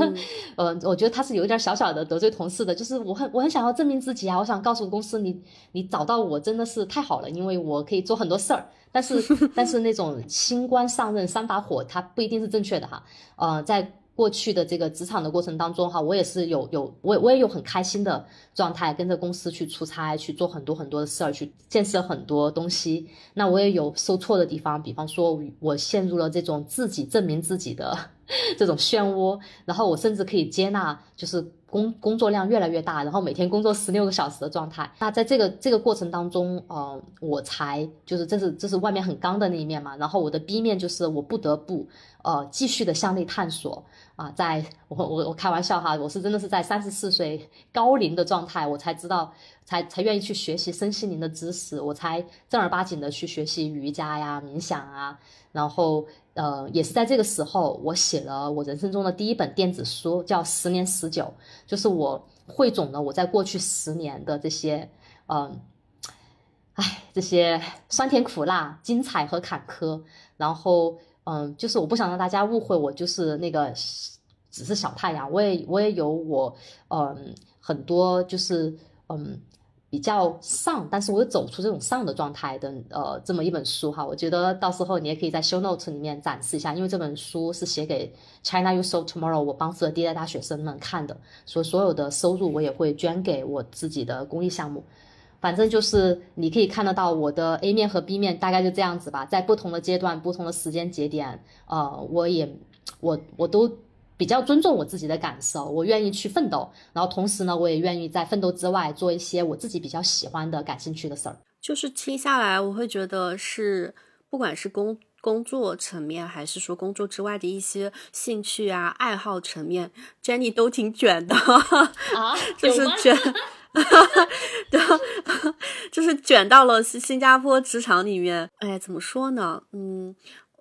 呃，我觉得他是有一点小小的得罪同事的，就是我很我很想要证明自己啊，我想告诉公司你你找到我真的是太好了，因为我可以做很多事儿，但是 但是那种新官上任三把火，他不一定是正确的哈，呃，在。过去的这个职场的过程当中，哈，我也是有有我我也有很开心的状态，跟着公司去出差，去做很多很多的事儿，去建设很多东西。那我也有受挫的地方，比方说我陷入了这种自己证明自己的 这种漩涡，然后我甚至可以接纳，就是工工作量越来越大，然后每天工作十六个小时的状态。那在这个这个过程当中，呃，我才就是这是这是外面很刚的那一面嘛，然后我的 B 面就是我不得不呃继续的向内探索。啊，在我我我开玩笑哈，我是真的是在三十四岁高龄的状态，我才知道，才才愿意去学习身心灵的知识，我才正儿八经的去学习瑜伽呀、冥想啊，然后呃，也是在这个时候，我写了我人生中的第一本电子书，叫《十年十九》，就是我汇总了我在过去十年的这些，嗯，唉，这些酸甜苦辣、精彩和坎坷，然后。嗯，就是我不想让大家误会我，就是那个只是小太阳，我也我也有我，嗯，很多就是嗯比较丧，但是我又走出这种丧的状态的，呃，这么一本书哈，我觉得到时候你也可以在 show notes 里面展示一下，因为这本书是写给 China You So Tomorrow 我帮助的第一代大学生们看的，所所有的收入我也会捐给我自己的公益项目。反正就是你可以看得到我的 A 面和 B 面大概就这样子吧，在不同的阶段、不同的时间节点，呃，我也我我都比较尊重我自己的感受，我愿意去奋斗，然后同时呢，我也愿意在奋斗之外做一些我自己比较喜欢的、感兴趣的事儿。就是听下来，我会觉得是，不管是工工作层面，还是说工作之外的一些兴趣啊、爱好层面，Jenny 都挺卷的啊，就是卷。哈哈，对，就是卷到了新新加坡职场里面。哎，怎么说呢？嗯，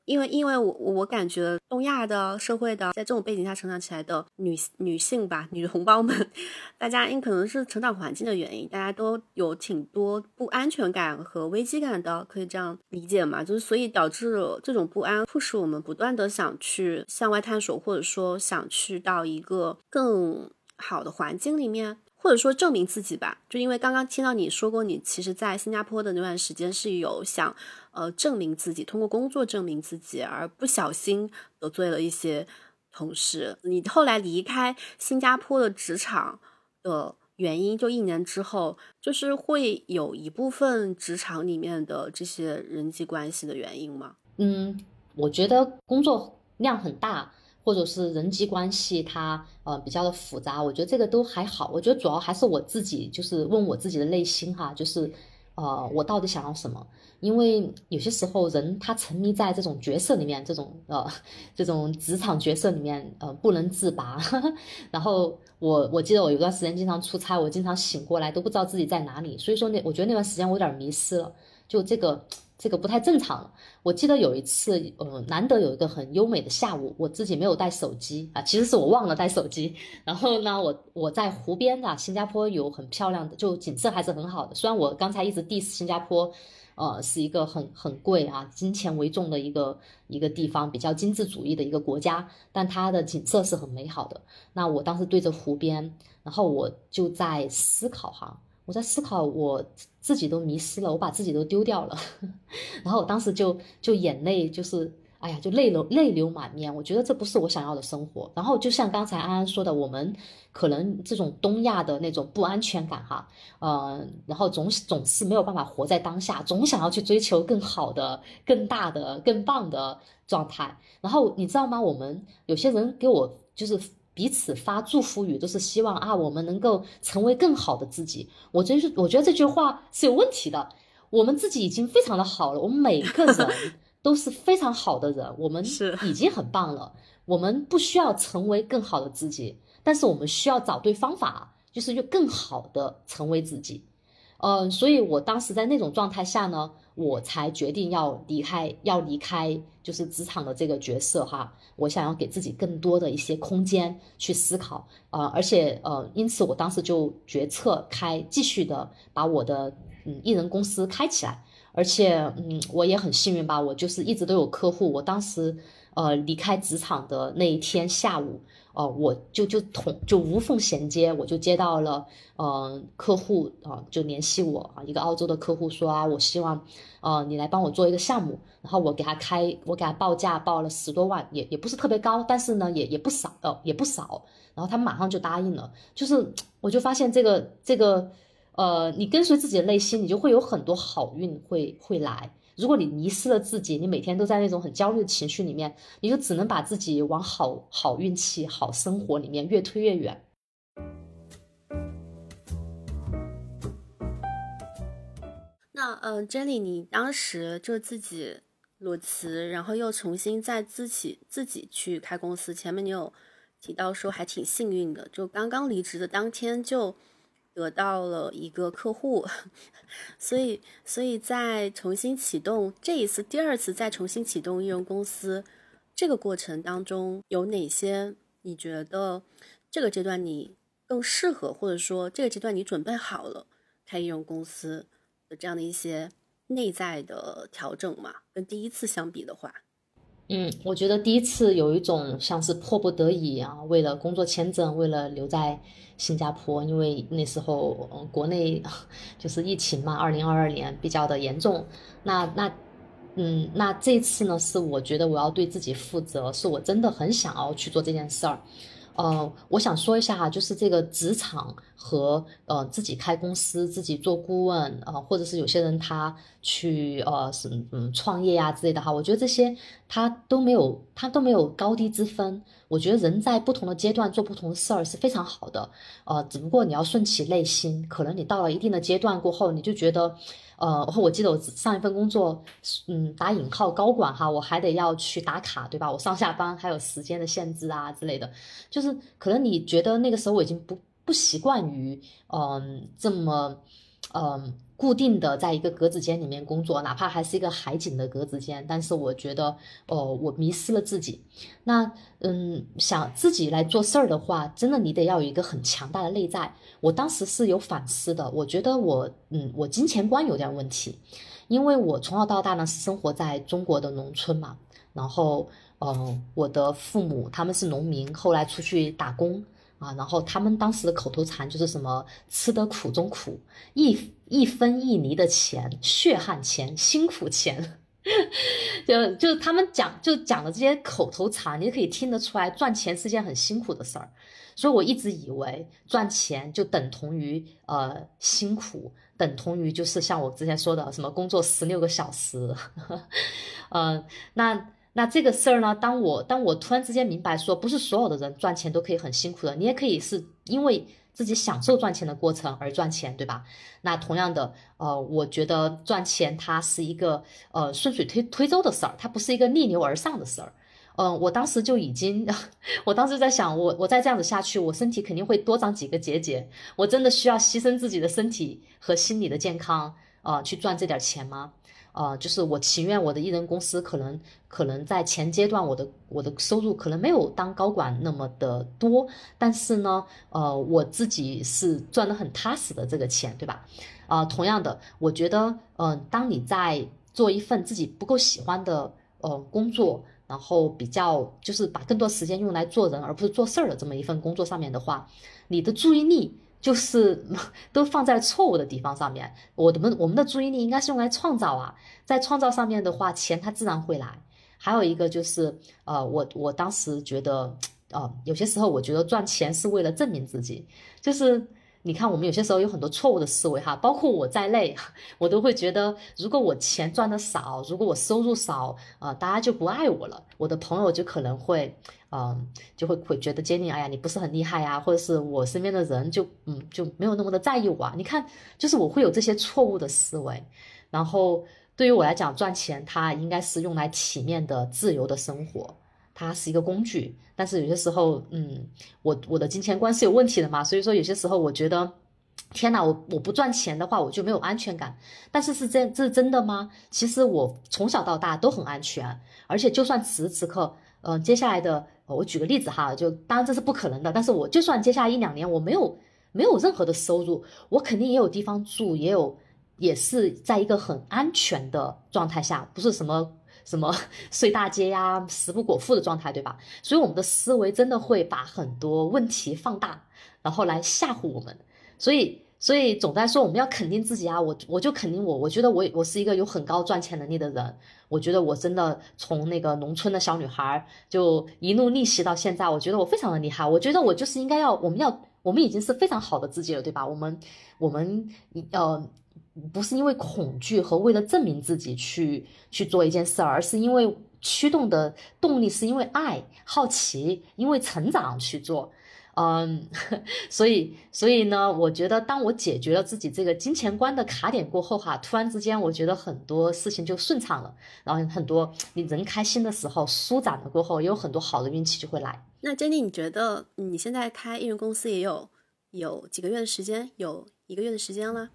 因为因为我我感觉东亚的社会的，在这种背景下成长起来的女女性吧，女同胞们，大家因可能是成长环境的原因，大家都有挺多不安全感和危机感的，可以这样理解嘛？就是所以导致这种不安，促使我们不断的想去向外探索，或者说想去到一个更好的环境里面。或者说证明自己吧，就因为刚刚听到你说过，你其实，在新加坡的那段时间是有想，呃，证明自己，通过工作证明自己，而不小心得罪了一些同事。你后来离开新加坡的职场的原因，就一年之后，就是会有一部分职场里面的这些人际关系的原因吗？嗯，我觉得工作量很大。或者是人际关系，它呃比较的复杂，我觉得这个都还好。我觉得主要还是我自己，就是问我自己的内心哈，就是呃我到底想要什么？因为有些时候人他沉迷在这种角色里面，这种呃这种职场角色里面，呃不能自拔。然后我我记得我有段时间经常出差，我经常醒过来都不知道自己在哪里，所以说那我觉得那段时间我有点迷失了，就这个。这个不太正常。我记得有一次，呃，难得有一个很优美的下午，我自己没有带手机啊，其实是我忘了带手机。然后呢，我我在湖边啊，新加坡有很漂亮的，就景色还是很好的。虽然我刚才一直 diss 新加坡，呃，是一个很很贵啊，金钱为重的一个一个地方，比较精致主义的一个国家，但它的景色是很美好的。那我当时对着湖边，然后我就在思考哈。我在思考，我自己都迷失了，我把自己都丢掉了，然后我当时就就眼泪就是，哎呀，就泪流泪流满面。我觉得这不是我想要的生活。然后就像刚才安安说的，我们可能这种东亚的那种不安全感哈，呃，然后总总是没有办法活在当下，总想要去追求更好的、更大的、更棒的状态。然后你知道吗？我们有些人给我就是。彼此发祝福语，都是希望啊，我们能够成为更好的自己。我真是我觉得这句话是有问题的。我们自己已经非常的好了，我们每个人 都是非常好的人，我们是已经很棒了。我们不需要成为更好的自己，但是我们需要找对方法，就是就更好的成为自己。嗯，所以我当时在那种状态下呢，我才决定要离开，要离开就是职场的这个角色哈。我想要给自己更多的一些空间去思考，呃，而且呃，因此我当时就决策开继续的把我的嗯艺人公司开起来，而且嗯我也很幸运吧，我就是一直都有客户。我当时呃离开职场的那一天下午。哦，我就就同就无缝衔接，我就接到了，嗯，客户啊，就联系我啊，一个澳洲的客户说啊，我希望，呃，你来帮我做一个项目，然后我给他开，我给他报价报了十多万，也也不是特别高，但是呢，也也不少，呃，也不少，然后他马上就答应了，就是我就发现这个这个，呃，你跟随自己的内心，你就会有很多好运会会来。如果你迷失了自己，你每天都在那种很焦虑的情绪里面，你就只能把自己往好好运气、好生活里面越推越远。那呃，Jenny，你当时就自己裸辞，然后又重新再自己自己去开公司。前面你有提到说还挺幸运的，就刚刚离职的当天就。得到了一个客户，所以，所以在重新启动这一次，第二次再重新启动艺人公司这个过程当中，有哪些你觉得这个阶段你更适合，或者说这个阶段你准备好了开艺人公司的这样的一些内在的调整吗？跟第一次相比的话？嗯，我觉得第一次有一种像是迫不得已啊，为了工作签证，为了留在新加坡，因为那时候国内 就是疫情嘛，二零二二年比较的严重。那那嗯，那这次呢，是我觉得我要对自己负责，是我真的很想要去做这件事儿。呃，我想说一下哈，就是这个职场和呃自己开公司、自己做顾问啊，或者是有些人他去呃什嗯创业呀之类的哈，我觉得这些他都没有他都没有高低之分。我觉得人在不同的阶段做不同的事儿是非常好的，呃，只不过你要顺其内心。可能你到了一定的阶段过后，你就觉得。呃，我记得我上一份工作，嗯，打引号高管哈，我还得要去打卡，对吧？我上下班还有时间的限制啊之类的，就是可能你觉得那个时候我已经不不习惯于，嗯，这么，嗯。固定的在一个格子间里面工作，哪怕还是一个海景的格子间，但是我觉得，哦，我迷失了自己。那，嗯，想自己来做事儿的话，真的你得要有一个很强大的内在。我当时是有反思的，我觉得我，嗯，我金钱观有点问题，因为我从小到大呢是生活在中国的农村嘛，然后，嗯，我的父母他们是农民，后来出去打工。啊，然后他们当时的口头禅就是什么“吃得苦中苦，一一分一厘的钱，血汗钱，辛苦钱”，就就他们讲就讲的这些口头禅，你可以听得出来，赚钱是件很辛苦的事儿。所以我一直以为赚钱就等同于呃辛苦，等同于就是像我之前说的什么工作十六个小时，嗯，那。那这个事儿呢？当我当我突然之间明白说，不是所有的人赚钱都可以很辛苦的，你也可以是因为自己享受赚钱的过程而赚钱，对吧？那同样的，呃，我觉得赚钱它是一个呃顺水推推舟的事儿，它不是一个逆流而上的事儿。嗯，我当时就已经，我当时在想，我我再这样子下去，我身体肯定会多长几个结节。我真的需要牺牲自己的身体和心理的健康啊，去赚这点钱吗？呃，就是我情愿我的艺人公司可能可能在前阶段我的我的收入可能没有当高管那么的多，但是呢，呃，我自己是赚的很踏实的这个钱，对吧？啊，同样的，我觉得，嗯，当你在做一份自己不够喜欢的呃工作，然后比较就是把更多时间用来做人而不是做事儿的这么一份工作上面的话，你的注意力。就是 都放在错误的地方上面，我们我们的注意力应该是用来创造啊，在创造上面的话，钱它自然会来。还有一个就是，呃，我我当时觉得，呃，有些时候我觉得赚钱是为了证明自己，就是你看，我们有些时候有很多错误的思维哈，包括我在内，我都会觉得，如果我钱赚的少，如果我收入少，呃，大家就不爱我了，我的朋友就可能会，嗯，就会会觉得杰尼，哎呀，你不是很厉害呀，或者是我身边的人就，嗯，就没有那么的在意我。啊。你看，就是我会有这些错误的思维，然后对于我来讲，赚钱它应该是用来体面的、自由的生活。它是一个工具，但是有些时候，嗯，我我的金钱观是有问题的嘛，所以说有些时候我觉得，天哪，我我不赚钱的话，我就没有安全感。但是是这这是真的吗？其实我从小到大都很安全，而且就算此时此刻，嗯，接下来的，我举个例子哈，就当然这是不可能的，但是我就算接下来一两年我没有没有任何的收入，我肯定也有地方住，也有也是在一个很安全的状态下，不是什么。什么 睡大街呀，食不果腹的状态，对吧？所以我们的思维真的会把很多问题放大，然后来吓唬我们。所以，所以总在说我们要肯定自己啊，我我就肯定我，我觉得我我是一个有很高赚钱能力的人。我觉得我真的从那个农村的小女孩就一路逆袭到现在，我觉得我非常的厉害。我觉得我就是应该要，我们要，我们已经是非常好的自己了，对吧？我们，我们，呃。不是因为恐惧和为了证明自己去去做一件事，而是因为驱动的动力是因为爱、好奇、因为成长去做。嗯，所以所以呢，我觉得当我解决了自己这个金钱观的卡点过后，哈，突然之间我觉得很多事情就顺畅了。然后很多你人开心的时候，舒展了过后，也有很多好的运气就会来。那 Jenny，你觉得你现在开艺人公司也有有几个月的时间，有一个月的时间了？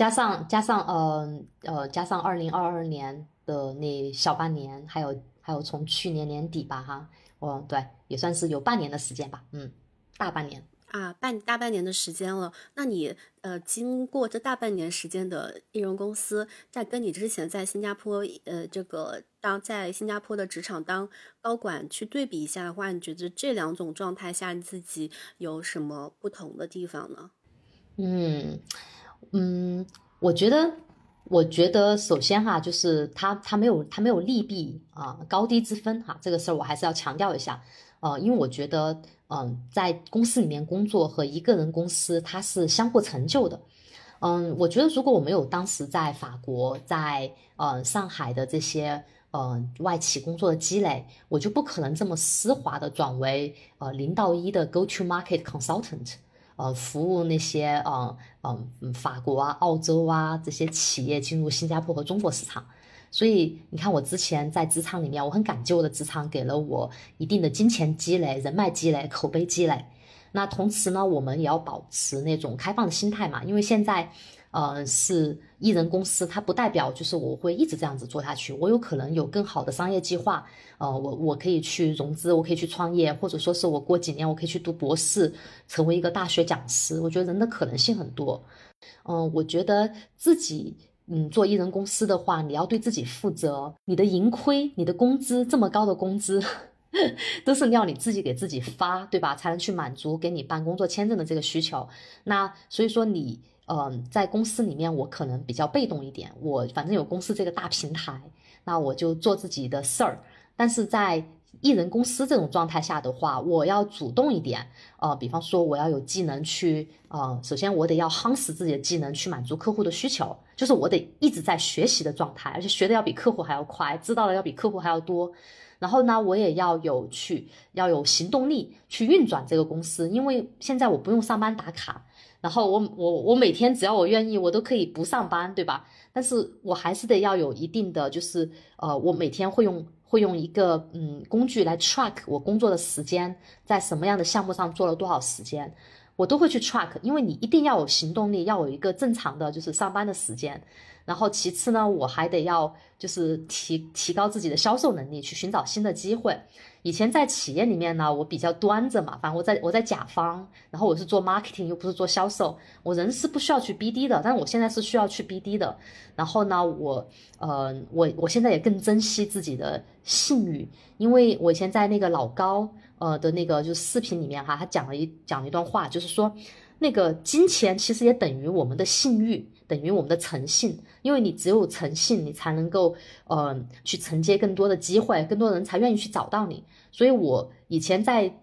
加上加上呃呃加上二零二二年的那小半年，还有还有从去年年底吧哈，哦对，也算是有半年的时间吧，嗯，大半年啊，半大半年的时间了。那你呃经过这大半年时间的艺人公司，在跟你之前在新加坡呃这个当在新加坡的职场当高管去对比一下的话，你觉得这两种状态下你自己有什么不同的地方呢？嗯。嗯，我觉得，我觉得首先哈，就是他他没有他没有利弊啊高低之分哈，这个事儿我还是要强调一下，呃，因为我觉得，嗯，在公司里面工作和一个人公司它是相互成就的，嗯，我觉得如果我没有当时在法国在呃上海的这些呃外企工作的积累，我就不可能这么丝滑的转为呃零到一的 go to market consultant。呃，服务那些呃嗯法国啊、澳洲啊这些企业进入新加坡和中国市场，所以你看，我之前在职场里面，我很感激我的职场给了我一定的金钱积累、人脉积累、口碑积累。那同时呢，我们也要保持那种开放的心态嘛，因为现在。呃，是艺人公司，它不代表就是我会一直这样子做下去。我有可能有更好的商业计划，呃，我我可以去融资，我可以去创业，或者说是我过几年我可以去读博士，成为一个大学讲师。我觉得人的可能性很多。嗯，我觉得自己嗯做艺人公司的话，你要对自己负责。你的盈亏，你的工资这么高的工资，都是要你自己给自己发，对吧？才能去满足给你办工作签证的这个需求。那所以说你。嗯，在公司里面，我可能比较被动一点。我反正有公司这个大平台，那我就做自己的事儿。但是在艺人公司这种状态下的话，我要主动一点。呃，比方说我要有技能去，呃，首先我得要夯实自己的技能去满足客户的需求，就是我得一直在学习的状态，而且学的要比客户还要快，知道的要比客户还要多。然后呢，我也要有去要有行动力去运转这个公司，因为现在我不用上班打卡。然后我我我每天只要我愿意，我都可以不上班，对吧？但是我还是得要有一定的，就是呃，我每天会用会用一个嗯工具来 track 我工作的时间，在什么样的项目上做了多少时间，我都会去 track，因为你一定要有行动力，要有一个正常的就是上班的时间。然后其次呢，我还得要就是提提高自己的销售能力，去寻找新的机会。以前在企业里面呢，我比较端着嘛，反正我在我在甲方，然后我是做 marketing，又不是做销售，我人是不需要去 BD 的，但是我现在是需要去 BD 的。然后呢，我呃，我我现在也更珍惜自己的信誉，因为我以前在那个老高呃的那个就是视频里面哈，他讲了一讲了一段话，就是说那个金钱其实也等于我们的信誉。等于我们的诚信，因为你只有诚信，你才能够，呃，去承接更多的机会，更多人才愿意去找到你。所以我以前在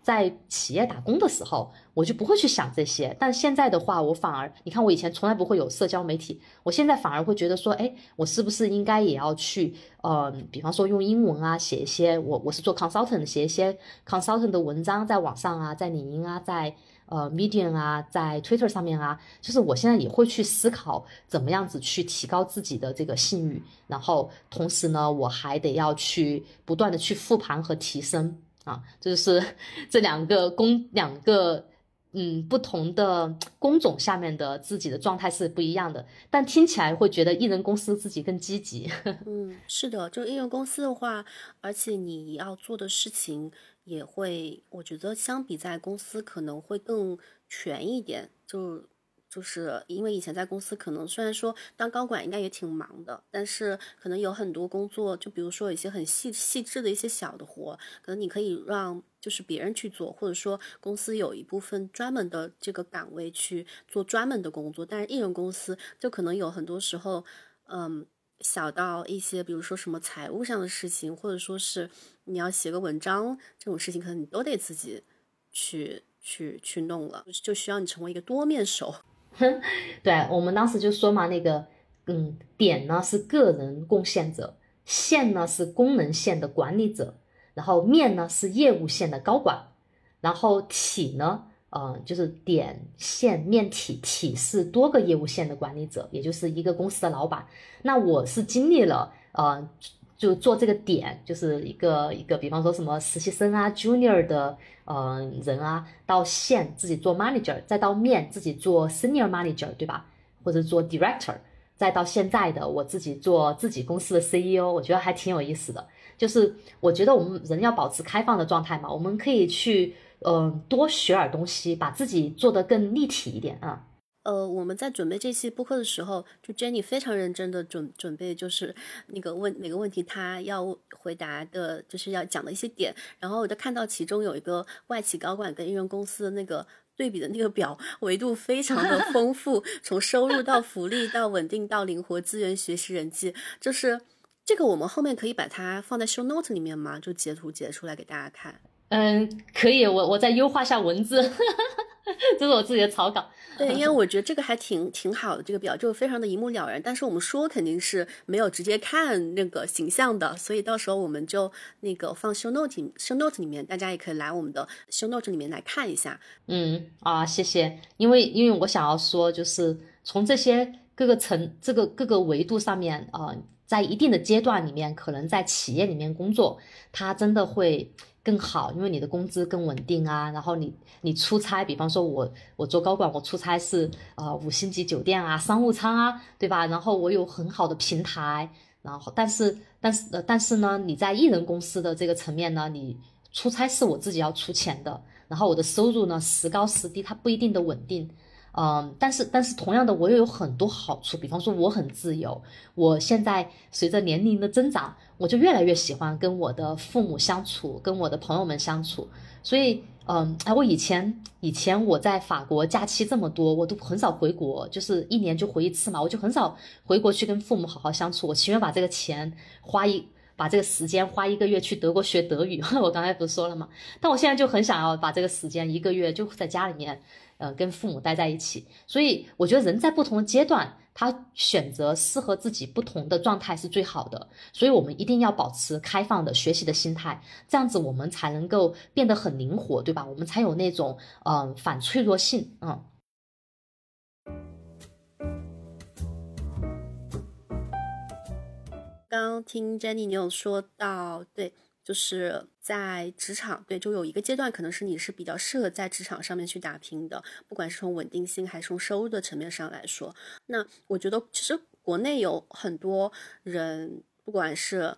在企业打工的时候，我就不会去想这些。但现在的话，我反而，你看我以前从来不会有社交媒体，我现在反而会觉得说，哎，我是不是应该也要去，呃，比方说用英文啊，写一些我我是做 consultant，写一些 consultant 的文章在网上啊，在领英啊，在呃 Medium 啊，在 Twitter 上面啊，就是我现在也会去思考怎么样子去提高自己的这个信誉，然后同时呢，我还得要去不断的去复盘和提升。啊，这就是 这两个工两个嗯不同的工种下面的自己的状态是不一样的，但听起来会觉得艺人公司自己更积极。嗯，是的，就艺人公司的话，而且你要做的事情也会，我觉得相比在公司可能会更全一点，就。就是因为以前在公司，可能虽然说当高管应该也挺忙的，但是可能有很多工作，就比如说一些很细细致的一些小的活，可能你可以让就是别人去做，或者说公司有一部分专门的这个岗位去做专门的工作。但是艺人公司就可能有很多时候，嗯，小到一些比如说什么财务上的事情，或者说是你要写个文章这种事情，可能你都得自己去去去弄了，就需要你成为一个多面手。对我们当时就说嘛，那个，嗯，点呢是个人贡献者，线呢是功能线的管理者，然后面呢是业务线的高管，然后体呢，呃，就是点线面体，体是多个业务线的管理者，也就是一个公司的老板。那我是经历了，呃。就做这个点，就是一个一个，比方说什么实习生啊，junior 的呃人啊，到线自己做 manager，再到面自己做 senior manager，对吧？或者做 director，再到现在的我自己做自己公司的 CEO，我觉得还挺有意思的。就是我觉得我们人要保持开放的状态嘛，我们可以去嗯多学点东西，把自己做得更立体一点啊。呃，我们在准备这期播客的时候，就 Jenny 非常认真的准准备，就是那个问每个问题，他要回答的，就是要讲的一些点。然后我就看到其中有一个外企高管跟艺人公司的那个对比的那个表，维度非常的 丰富，从收入到福利到稳定到灵活资源、学习、人际，就是这个我们后面可以把它放在 show note 里面吗？就截图截出来给大家看。嗯，可以，我我再优化下文字。这是我自己的草稿，对，因为 我觉得这个还挺挺好的，这个表就非常的一目了然。但是我们说肯定是没有直接看那个形象的，所以到时候我们就那个放 show note show note 里面，大家也可以来我们的 show note 里面来看一下。嗯啊，谢谢，因为因为我想要说，就是从这些各个层这个各个维度上面啊，在一定的阶段里面，可能在企业里面工作，它真的会。更好，因为你的工资更稳定啊。然后你你出差，比方说我我做高管，我出差是呃五星级酒店啊，商务舱啊，对吧？然后我有很好的平台，然后但是但是呃但是呢，你在艺人公司的这个层面呢，你出差是我自己要出钱的，然后我的收入呢时高时低，它不一定的稳定。嗯，但是但是同样的，我又有很多好处，比方说我很自由。我现在随着年龄的增长，我就越来越喜欢跟我的父母相处，跟我的朋友们相处。所以，嗯，哎，我以前以前我在法国假期这么多，我都很少回国，就是一年就回一次嘛，我就很少回国去跟父母好好相处。我情愿把这个钱花一把这个时间花一个月去德国学德语。我刚才不是说了吗？但我现在就很想要把这个时间一个月就在家里面。呃，跟父母待在一起，所以我觉得人在不同的阶段，他选择适合自己不同的状态是最好的。所以我们一定要保持开放的学习的心态，这样子我们才能够变得很灵活，对吧？我们才有那种嗯反脆弱性。嗯。刚刚听 Jenny 你有说到，对。就是在职场，对，就有一个阶段，可能是你是比较适合在职场上面去打拼的，不管是从稳定性还是从收入的层面上来说。那我觉得，其实国内有很多人，不管是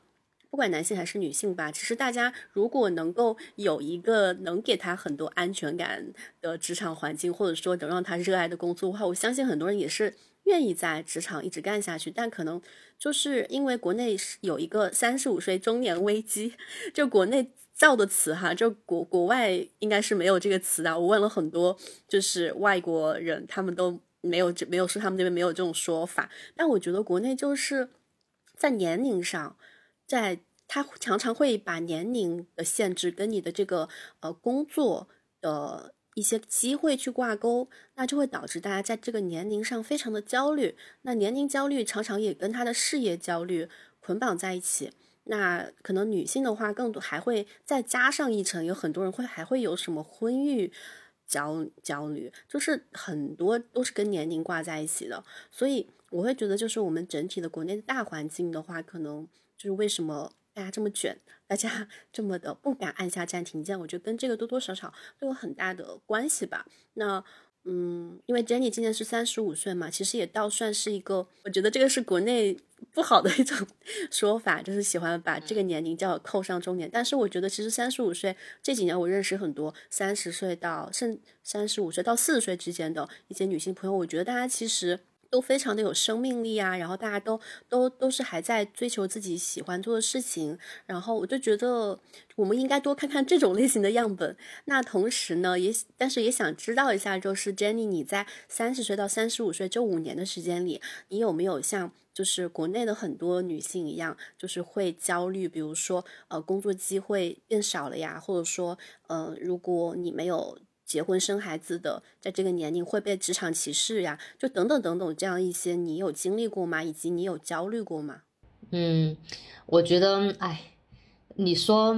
不管男性还是女性吧，其实大家如果能够有一个能给他很多安全感的职场环境，或者说能让他热爱的工作的话，我相信很多人也是。愿意在职场一直干下去，但可能就是因为国内有一个三十五岁中年危机，就国内造的词哈，就国国外应该是没有这个词的。我问了很多就是外国人，他们都没有没有说他们那边没有这种说法。但我觉得国内就是在年龄上，在他常常会把年龄的限制跟你的这个呃工作的一些机会去挂钩，那就会导致大家在这个年龄上非常的焦虑。那年龄焦虑常常也跟他的事业焦虑捆绑在一起。那可能女性的话，更多还会再加上一层，有很多人会还会有什么婚育焦焦虑，就是很多都是跟年龄挂在一起的。所以我会觉得，就是我们整体的国内的大环境的话，可能就是为什么大家这么卷，大家 这么的不敢按下暂停键，我觉得跟这个多多少少都有很大的关系吧。那。嗯，因为 Jenny 今年是三十五岁嘛，其实也倒算是一个，我觉得这个是国内不好的一种 说法，就是喜欢把这个年龄叫扣上中年。但是我觉得其实三十五岁这几年，我认识很多三十岁到甚三十五岁到四十岁之间的一些女性朋友，我觉得大家其实。都非常的有生命力啊，然后大家都都都是还在追求自己喜欢做的事情，然后我就觉得我们应该多看看这种类型的样本。那同时呢，也但是也想知道一下，就是 Jenny，你在三十岁到三十五岁这五年的时间里，你有没有像就是国内的很多女性一样，就是会焦虑，比如说呃工作机会变少了呀，或者说呃如果你没有。结婚生孩子的，在这个年龄会被职场歧视呀，就等等等等这样一些，你有经历过吗？以及你有焦虑过吗？嗯，我觉得，哎，你说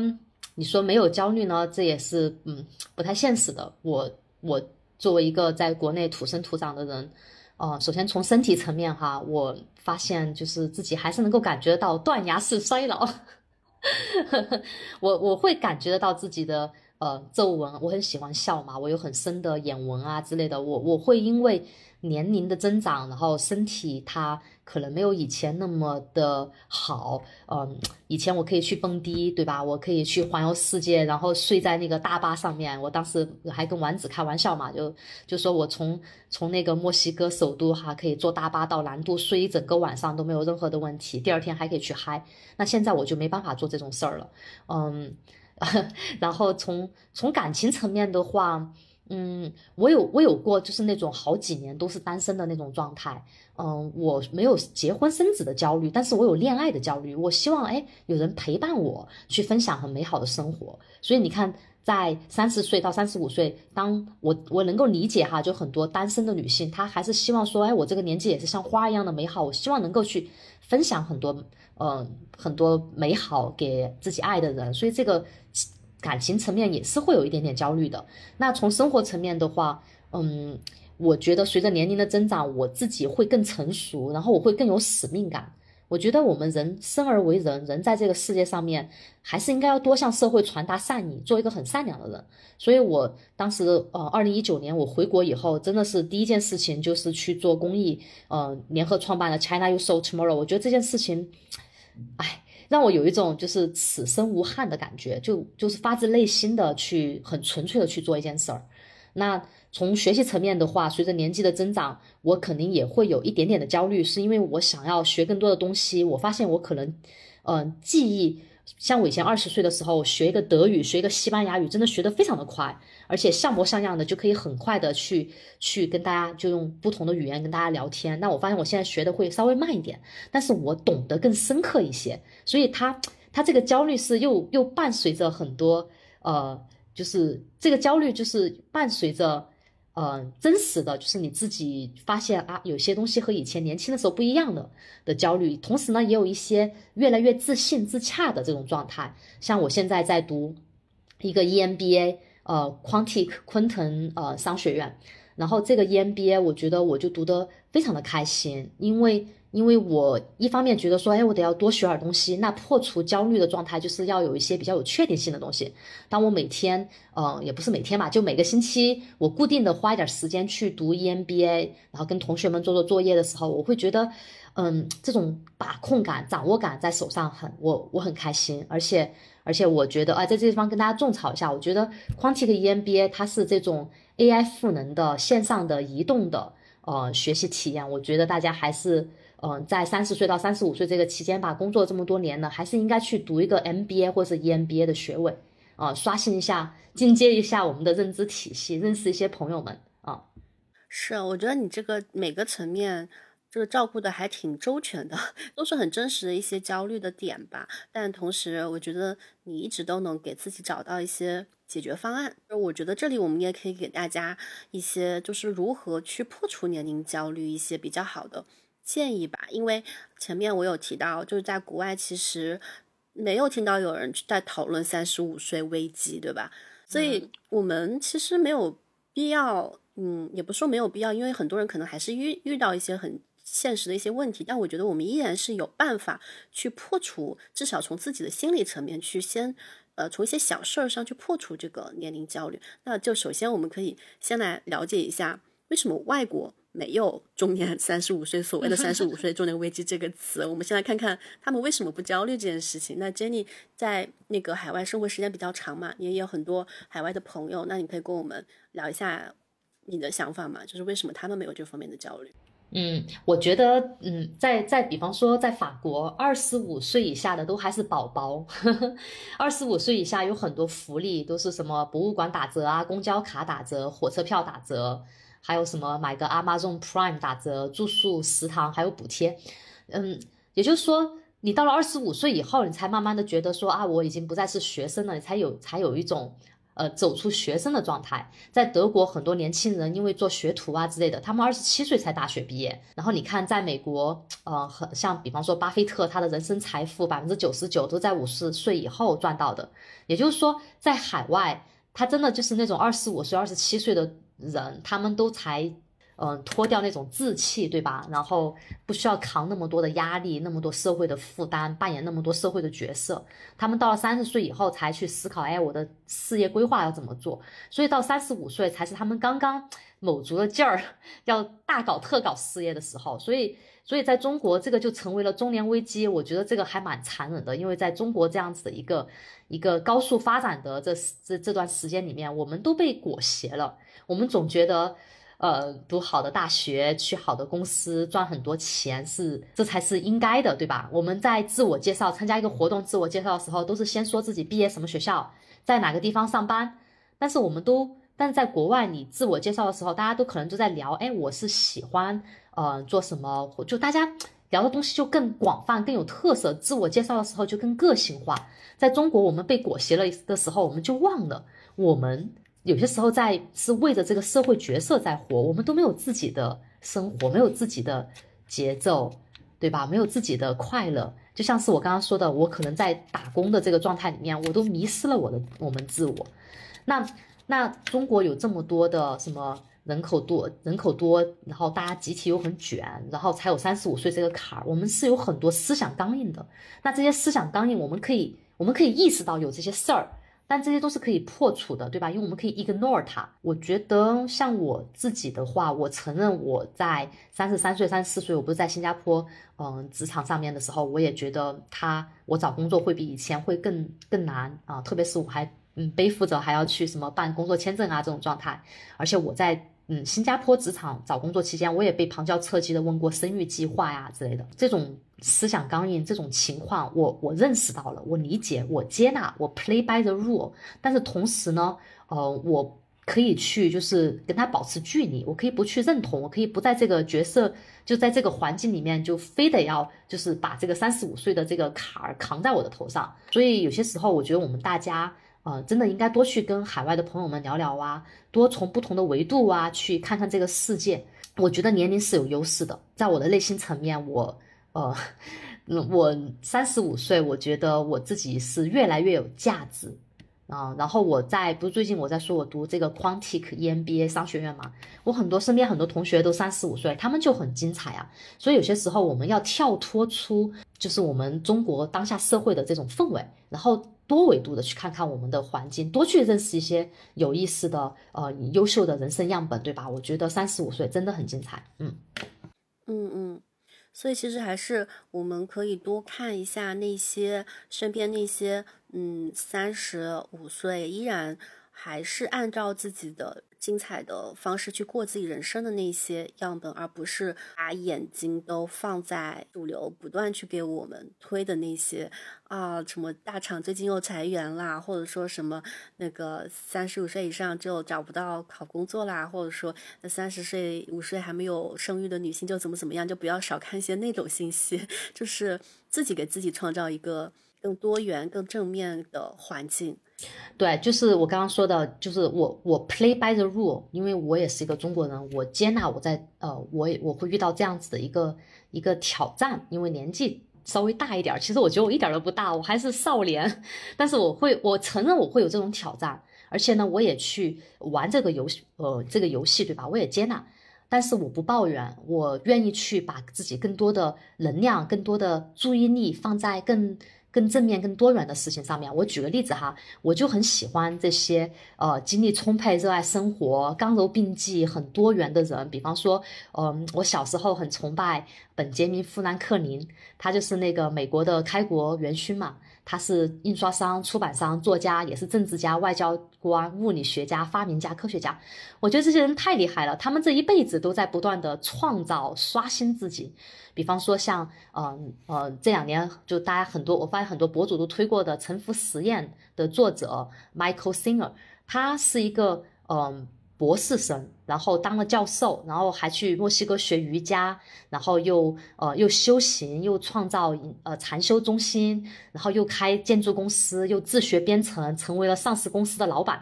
你说没有焦虑呢，这也是嗯不太现实的。我我作为一个在国内土生土长的人，哦，首先从身体层面哈，我发现就是自己还是能够感觉到断崖式衰老，我我会感觉得到自己的。呃，皱纹，我很喜欢笑嘛，我有很深的眼纹啊之类的，我我会因为年龄的增长，然后身体它可能没有以前那么的好，嗯，以前我可以去蹦迪，对吧？我可以去环游世界，然后睡在那个大巴上面，我当时还跟丸子开玩笑嘛，就就说我从从那个墨西哥首都哈，可以坐大巴到南都睡一整个晚上都没有任何的问题，第二天还可以去嗨，那现在我就没办法做这种事儿了，嗯。然后从从感情层面的话，嗯，我有我有过就是那种好几年都是单身的那种状态，嗯，我没有结婚生子的焦虑，但是我有恋爱的焦虑，我希望哎有人陪伴我去分享很美好的生活，所以你看，在三十岁到三十五岁，当我我能够理解哈，就很多单身的女性，她还是希望说，哎，我这个年纪也是像花一样的美好，我希望能够去分享很多。嗯，很多美好给自己爱的人，所以这个感情层面也是会有一点点焦虑的。那从生活层面的话，嗯，我觉得随着年龄的增长，我自己会更成熟，然后我会更有使命感。我觉得我们人生而为人，人在这个世界上面，还是应该要多向社会传达善意，做一个很善良的人。所以我当时，呃，二零一九年我回国以后，真的是第一件事情就是去做公益，呃，联合创办了 China You So Tomorrow。我觉得这件事情。哎，让我有一种就是此生无憾的感觉，就就是发自内心的去很纯粹的去做一件事儿。那从学习层面的话，随着年纪的增长，我肯定也会有一点点的焦虑，是因为我想要学更多的东西。我发现我可能，嗯，记忆。像我以前二十岁的时候学一个德语，学一个西班牙语，真的学得非常的快，而且像模像样的就可以很快的去去跟大家就用不同的语言跟大家聊天。那我发现我现在学的会稍微慢一点，但是我懂得更深刻一些。所以他他这个焦虑是又又伴随着很多呃，就是这个焦虑就是伴随着。呃，真实的就是你自己发现啊，有些东西和以前年轻的时候不一样的的焦虑，同时呢，也有一些越来越自信自洽的这种状态。像我现在在读一个 EMBA，呃，Quantic 昆腾呃商学院，然后这个 EMBA 我觉得我就读得非常的开心，因为。因为我一方面觉得说，哎，我得要多学点东西。那破除焦虑的状态，就是要有一些比较有确定性的东西。当我每天，嗯，也不是每天吧，就每个星期，我固定的花一点时间去读 EMBA，然后跟同学们做做作业的时候，我会觉得，嗯，这种把控感、掌握感在手上很，我我很开心。而且，而且我觉得，啊，在这地方跟大家种草一下，我觉得 Quantic EMBA 它是这种 AI 赋能的线上的移动的，呃，学习体验，我觉得大家还是。嗯，在三十岁到三十五岁这个期间吧，工作这么多年呢，还是应该去读一个 MBA 或者 EMBA 的学位啊，刷新一下、进阶一下我们的认知体系，认识一些朋友们啊。是，我觉得你这个每个层面这个照顾的还挺周全的，都是很真实的一些焦虑的点吧。但同时，我觉得你一直都能给自己找到一些解决方案。我觉得这里我们也可以给大家一些，就是如何去破除年龄焦虑一些比较好的建议吧。因为前面我有提到，就是在国外其实没有听到有人在讨论三十五岁危机，对吧？所以我们其实没有必要，嗯，也不说没有必要，因为很多人可能还是遇遇到一些很。现实的一些问题，但我觉得我们依然是有办法去破除，至少从自己的心理层面去先，呃，从一些小事儿上去破除这个年龄焦虑。那就首先我们可以先来了解一下，为什么外国没有中年三十五岁所谓的三十五岁中年危机这个词？我们先来看看他们为什么不焦虑这件事情。那 Jenny 在那个海外生活时间比较长嘛，你也有很多海外的朋友，那你可以跟我们聊一下你的想法嘛？就是为什么他们没有这方面的焦虑？嗯，我觉得，嗯，在在比方说，在法国，二十五岁以下的都还是宝宝，二十五岁以下有很多福利，都是什么博物馆打折啊，公交卡打折，火车票打折，还有什么买个 Amazon Prime 打折，住宿食堂还有补贴，嗯，也就是说，你到了二十五岁以后，你才慢慢的觉得说啊，我已经不再是学生了，你才有才有一种。呃，走出学生的状态，在德国很多年轻人因为做学徒啊之类的，他们二十七岁才大学毕业。然后你看，在美国，呃，很像比方说巴菲特，他的人生财富百分之九十九都在五十岁以后赚到的。也就是说，在海外，他真的就是那种二十五岁、二十七岁的人，他们都才。嗯，脱掉那种稚气，对吧？然后不需要扛那么多的压力，那么多社会的负担，扮演那么多社会的角色。他们到了三十岁以后才去思考，哎，我的事业规划要怎么做？所以到三十五岁才是他们刚刚卯足了劲儿要大搞特搞事业的时候。所以，所以在中国这个就成为了中年危机。我觉得这个还蛮残忍的，因为在中国这样子的一个一个高速发展的这这这段时间里面，我们都被裹挟了。我们总觉得。呃，读好的大学，去好的公司，赚很多钱，是这才是应该的，对吧？我们在自我介绍、参加一个活动自我介绍的时候，都是先说自己毕业什么学校，在哪个地方上班。但是我们都，但是在国外，你自我介绍的时候，大家都可能都在聊，哎，我是喜欢，呃，做什么？就大家聊的东西就更广泛、更有特色。自我介绍的时候就更个性化。在中国，我们被裹挟了的时候，我们就忘了我们。有些时候在是为着这个社会角色在活，我们都没有自己的生活，没有自己的节奏，对吧？没有自己的快乐，就像是我刚刚说的，我可能在打工的这个状态里面，我都迷失了我的我们自我。那那中国有这么多的什么人口多，人口多，然后大家集体又很卷，然后才有三十五岁这个坎儿，我们是有很多思想刚硬的。那这些思想刚硬，我们可以我们可以意识到有这些事儿。但这些都是可以破除的，对吧？因为我们可以 ignore 它。我觉得像我自己的话，我承认我在三十三岁、三十四岁，我不是在新加坡，嗯，职场上面的时候，我也觉得他我找工作会比以前会更更难啊。特别是我还嗯背负着还要去什么办工作签证啊这种状态，而且我在嗯新加坡职场找工作期间，我也被旁敲侧击的问过生育计划呀之类的这种。思想刚硬这种情况，我我认识到了，我理解，我接纳，我 play by the rule。但是同时呢，呃，我可以去就是跟他保持距离，我可以不去认同，我可以不在这个角色，就在这个环境里面，就非得要就是把这个三十五岁的这个坎儿扛在我的头上。所以有些时候，我觉得我们大家，呃，真的应该多去跟海外的朋友们聊聊啊，多从不同的维度啊去看看这个世界。我觉得年龄是有优势的，在我的内心层面，我。呃，我三十五岁，我觉得我自己是越来越有价值啊。然后我在不是最近我在说我读这个 Quantic EMBA 商学院嘛，我很多身边很多同学都三十五岁，他们就很精彩啊。所以有些时候我们要跳脱出就是我们中国当下社会的这种氛围，然后多维度的去看看我们的环境，多去认识一些有意思的呃优秀的人生样本，对吧？我觉得三十五岁真的很精彩，嗯嗯嗯。所以其实还是我们可以多看一下那些身边那些，嗯，三十五岁依然还是按照自己的精彩的方式去过自己人生的那些样本，而不是把眼睛都放在主流不断去给我们推的那些啊，什么大厂最近又裁员啦，或者说什么那个三十五岁以上就找不到好工作啦，或者说那三十岁五十岁还没有生育的女性就怎么怎么样，就不要少看一些那种信息，就是自己给自己创造一个更多元、更正面的环境。对，就是我刚刚说的，就是我我 play by the rule，因为我也是一个中国人，我接纳我在呃，我我会遇到这样子的一个一个挑战，因为年纪稍微大一点，其实我觉得我一点都不大，我还是少年，但是我会我承认我会有这种挑战，而且呢，我也去玩这个游戏，呃，这个游戏对吧？我也接纳，但是我不抱怨，我愿意去把自己更多的能量、更多的注意力放在更。更正面、更多元的事情上面，我举个例子哈，我就很喜欢这些呃精力充沛、热爱生活、刚柔并济、很多元的人。比方说，嗯，我小时候很崇拜本杰明·富兰克林，他就是那个美国的开国元勋嘛。他是印刷商、出版商、作家，也是政治家、外交官、物理学家、发明家、科学家。我觉得这些人太厉害了，他们这一辈子都在不断的创造、刷新自己。比方说，像嗯呃这两年就大家很多，我发现很多博主都推过的《沉浮实验》的作者 Michael Singer，他是一个嗯。博士生，然后当了教授，然后还去墨西哥学瑜伽，然后又呃又修行，又创造呃禅修中心，然后又开建筑公司，又自学编程，成为了上市公司的老板。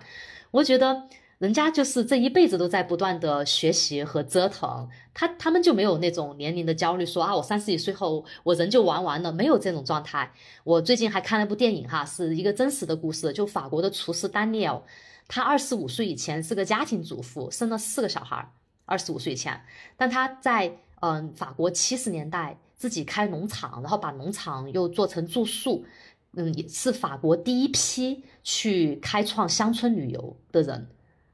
我觉得人家就是这一辈子都在不断的学习和折腾，他他们就没有那种年龄的焦虑，说啊我三十几岁后我人就玩完了，没有这种状态。我最近还看了部电影哈，是一个真实的故事，就法国的厨师丹尼尔。他二十五岁以前是个家庭主妇，生了四个小孩。二十五岁以前，但他在嗯法国七十年代自己开农场，然后把农场又做成住宿，嗯，也是法国第一批去开创乡村旅游的人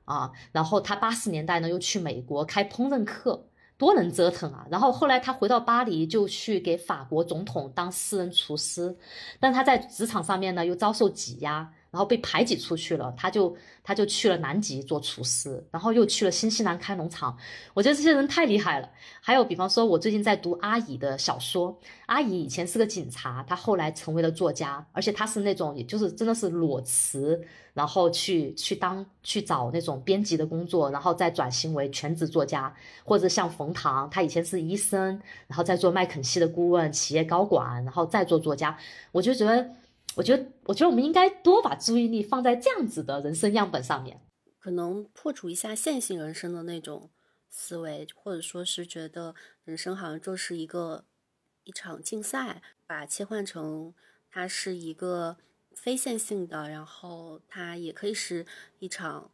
啊。然后他八十年代呢又去美国开烹饪课，多能折腾啊。然后后来他回到巴黎，就去给法国总统当私人厨师，但他在职场上面呢又遭受挤压。然后被排挤出去了，他就他就去了南极做厨师，然后又去了新西兰开农场。我觉得这些人太厉害了。还有，比方说，我最近在读阿姨的小说。阿姨以前是个警察，他后来成为了作家，而且他是那种，也就是真的是裸辞，然后去去当去找那种编辑的工作，然后再转型为全职作家。或者像冯唐，他以前是医生，然后再做麦肯锡的顾问、企业高管，然后再做作家。我就觉得。我觉得，我觉得我们应该多把注意力放在这样子的人生样本上面，可能破除一下线性人生的那种思维，或者说是觉得人生好像就是一个一场竞赛，把切换成它是一个非线性的，然后它也可以是一场，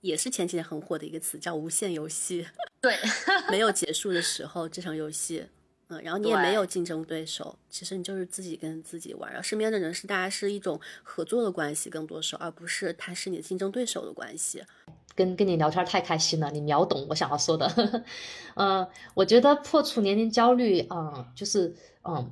也是前几年很火的一个词，叫无限游戏。对，没有结束的时候，这场游戏。嗯，然后你也没有竞争对手，其实你就是自己跟自己玩，然后身边的人是大家是一种合作的关系更多时候，而不是他是你的竞争对手的关系。跟跟你聊天太开心了，你秒懂我想要说的。嗯，我觉得破除年龄焦虑，嗯，就是嗯，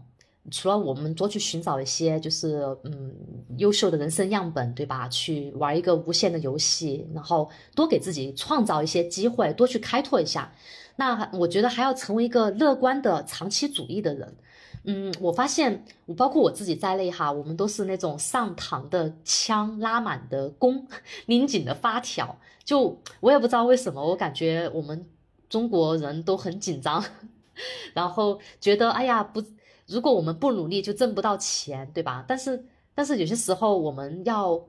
除了我们多去寻找一些就是嗯优秀的人生样本，对吧？去玩一个无限的游戏，然后多给自己创造一些机会，多去开拓一下。那我觉得还要成为一个乐观的长期主义的人，嗯，我发现我包括我自己在内哈，我们都是那种上膛的枪、拉满的弓、拧紧的发条，就我也不知道为什么，我感觉我们中国人都很紧张，然后觉得哎呀不，如果我们不努力就挣不到钱，对吧？但是但是有些时候我们要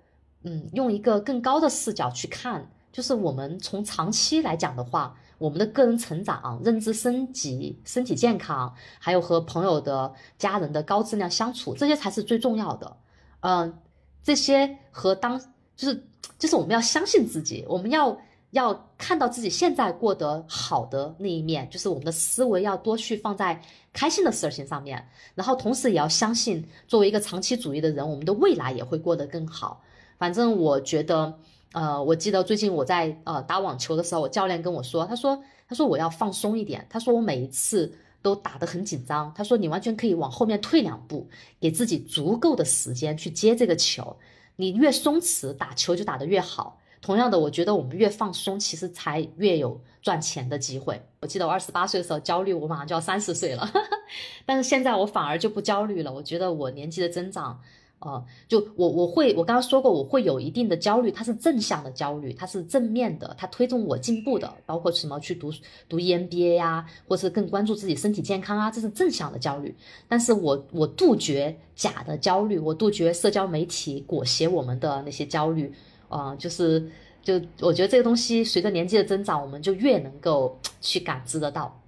嗯用一个更高的视角去看，就是我们从长期来讲的话。我们的个人成长、认知升级、身体健康，还有和朋友的家人的高质量相处，这些才是最重要的。嗯，这些和当就是就是我们要相信自己，我们要要看到自己现在过得好的那一面，就是我们的思维要多去放在开心的事情上面，然后同时也要相信，作为一个长期主义的人，我们的未来也会过得更好。反正我觉得。呃，我记得最近我在呃打网球的时候，我教练跟我说，他说，他说我要放松一点，他说我每一次都打得很紧张，他说你完全可以往后面退两步，给自己足够的时间去接这个球，你越松弛，打球就打得越好。同样的，我觉得我们越放松，其实才越有赚钱的机会。我记得我二十八岁的时候焦虑，我马上就要三十岁了，但是现在我反而就不焦虑了。我觉得我年纪的增长。呃，就我我会我刚刚说过，我会有一定的焦虑，它是正向的焦虑，它是正面的，它推动我进步的，包括什么去读读 EMBA 呀，或是更关注自己身体健康啊，这是正向的焦虑。但是我我杜绝假的焦虑，我杜绝社交媒体裹挟我们的那些焦虑，啊，就是就我觉得这个东西随着年纪的增长，我们就越能够去感知得到。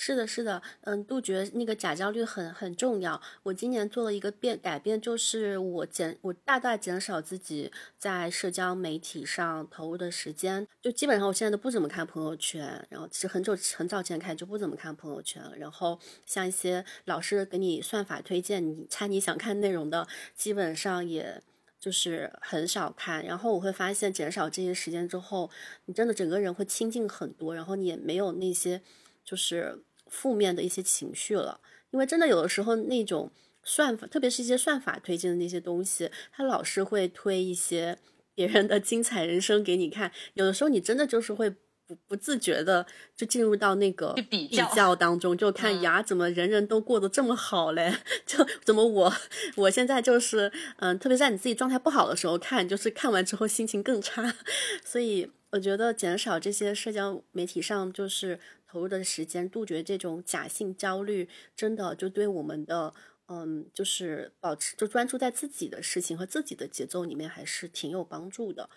是的，是的，嗯，杜绝那个假焦虑很很重要。我今年做了一个变改变，就是我减我大大减少自己在社交媒体上投入的时间，就基本上我现在都不怎么看朋友圈。然后其实很久很早前开始就不怎么看朋友圈了。然后像一些老师给你算法推荐，你猜你想看内容的，基本上也就是很少看。然后我会发现减少这些时间之后，你真的整个人会清静很多，然后你也没有那些就是。负面的一些情绪了，因为真的有的时候那种算法，特别是一些算法推荐的那些东西，它老是会推一些别人的精彩人生给你看，有的时候你真的就是会不不自觉的就进入到那个比较当中，就看呀，怎么人人都过得这么好嘞？就怎么我我现在就是嗯，特别在你自己状态不好的时候看，就是看完之后心情更差，所以我觉得减少这些社交媒体上就是。投入的时间，杜绝这种假性焦虑，真的就对我们的，嗯，就是保持就专注在自己的事情和自己的节奏里面，还是挺有帮助的。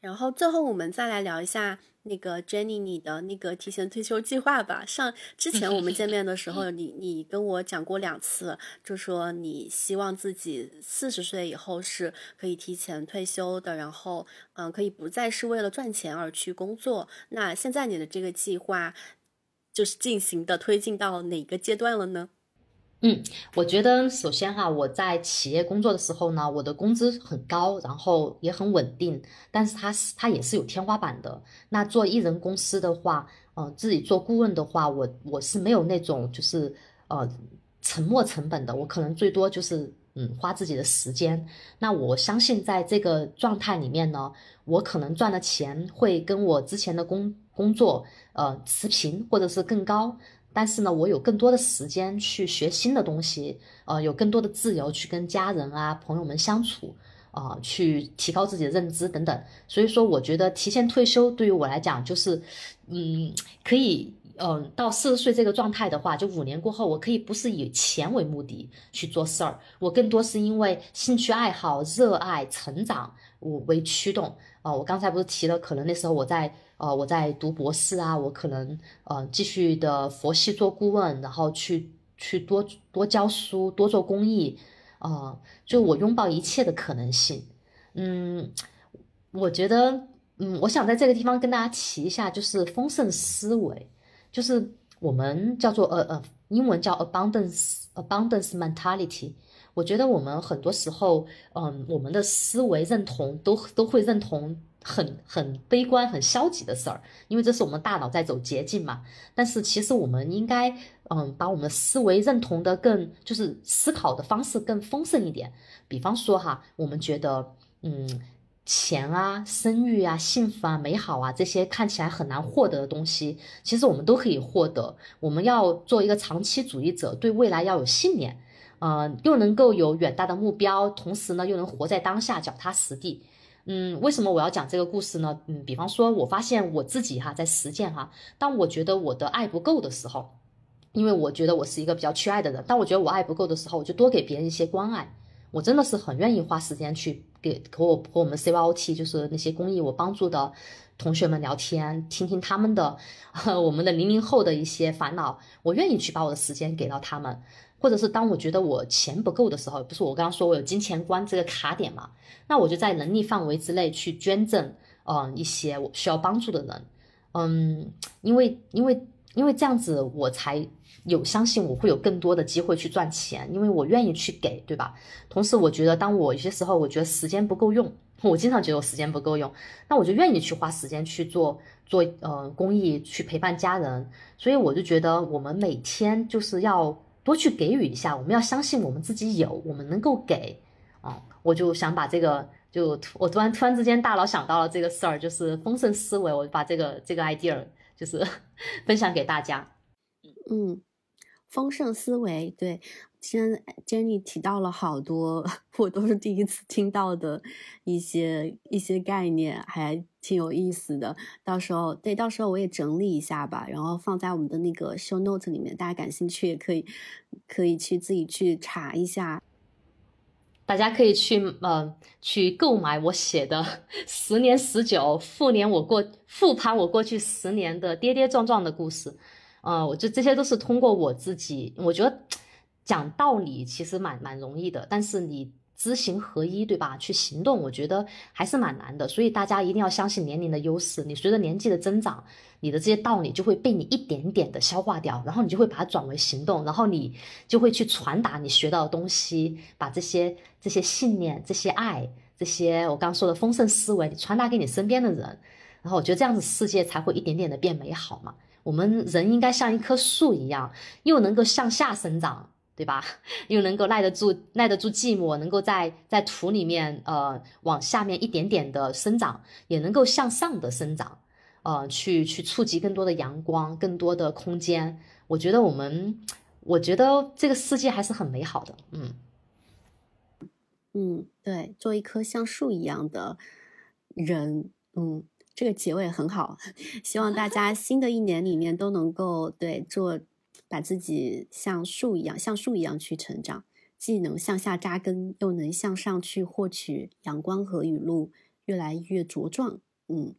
然后最后我们再来聊一下那个 Jenny 你的那个提前退休计划吧。上之前我们见面的时候，你你跟我讲过两次，就说你希望自己四十岁以后是可以提前退休的，然后嗯，可以不再是为了赚钱而去工作。那现在你的这个计划？就是进行的推进到哪个阶段了呢？嗯，我觉得首先哈，我在企业工作的时候呢，我的工资很高，然后也很稳定，但是它是它也是有天花板的。那做艺人公司的话，呃，自己做顾问的话，我我是没有那种就是呃沉没成本的，我可能最多就是嗯花自己的时间。那我相信在这个状态里面呢，我可能赚的钱会跟我之前的工。工作呃持平或者是更高，但是呢，我有更多的时间去学新的东西，呃，有更多的自由去跟家人啊朋友们相处，啊，去提高自己的认知等等。所以说，我觉得提前退休对于我来讲就是，嗯，可以，嗯，到四十岁这个状态的话，就五年过后，我可以不是以钱为目的去做事儿，我更多是因为兴趣爱好、热爱、成长我为驱动。啊，我刚才不是提了，可能那时候我在。呃，我在读博士啊，我可能呃继续的佛系做顾问，然后去去多多教书，多做公益，呃，就我拥抱一切的可能性。嗯，我觉得，嗯，我想在这个地方跟大家提一下，就是丰盛思维，就是我们叫做呃呃，英文叫 abundance abundance mentality。我觉得我们很多时候，嗯，我们的思维认同都都会认同。很很悲观、很消极的事儿，因为这是我们大脑在走捷径嘛。但是其实我们应该，嗯，把我们思维认同的更，就是思考的方式更丰盛一点。比方说哈，我们觉得，嗯，钱啊、声誉啊、幸福啊、美好啊这些看起来很难获得的东西，其实我们都可以获得。我们要做一个长期主义者，对未来要有信念，嗯，又能够有远大的目标，同时呢，又能活在当下，脚踏实地。嗯，为什么我要讲这个故事呢？嗯，比方说，我发现我自己哈在实践哈，当我觉得我的爱不够的时候，因为我觉得我是一个比较缺爱的人，当我觉得我爱不够的时候，我就多给别人一些关爱。我真的是很愿意花时间去给和我和我们 CYOT 就是那些公益我帮助的同学们聊天，听听他们的 我们的零零后的一些烦恼，我愿意去把我的时间给到他们。或者是当我觉得我钱不够的时候，不是我刚刚说我有金钱观这个卡点嘛？那我就在能力范围之内去捐赠，嗯，一些我需要帮助的人，嗯，因为因为因为这样子我才有相信我会有更多的机会去赚钱，因为我愿意去给，对吧？同时我觉得当我有些时候我觉得时间不够用，我经常觉得我时间不够用，那我就愿意去花时间去做做呃公益，去陪伴家人，所以我就觉得我们每天就是要。多去给予一下，我们要相信我们自己有，我们能够给，啊，我就想把这个就我突然突然之间大脑想到了这个事儿，就是丰盛思维，我把这个这个 idea 就是 分享给大家。嗯，丰盛思维，对，今天 Jenny 提到了好多，我都是第一次听到的一些一些概念，还挺有意思的。到时候，对，到时候我也整理一下吧，然后放在我们的那个 show note 里面，大家感兴趣也可以可以去自己去查一下。大家可以去呃去购买我写的十年十九复年我过复盘我过去十年的跌跌撞撞的故事，呃，我就这些都是通过我自己，我觉得讲道理其实蛮蛮容易的，但是你。知行合一，对吧？去行动，我觉得还是蛮难的。所以大家一定要相信年龄的优势。你随着年纪的增长，你的这些道理就会被你一点点的消化掉，然后你就会把它转为行动，然后你就会去传达你学到的东西，把这些这些信念、这些爱、这些我刚刚说的丰盛思维，你传达给你身边的人。然后我觉得这样子世界才会一点点的变美好嘛。我们人应该像一棵树一样，又能够向下生长。对吧？又能够耐得住耐得住寂寞，能够在在土里面呃往下面一点点的生长，也能够向上的生长，呃，去去触及更多的阳光，更多的空间。我觉得我们，我觉得这个世界还是很美好的。嗯嗯，对，做一棵像树一样的人，嗯，这个结尾很好。希望大家新的一年里面都能够对做。把自己像树一样，像树一样去成长，既能向下扎根，又能向上去获取阳光和雨露，越来越茁壮。嗯。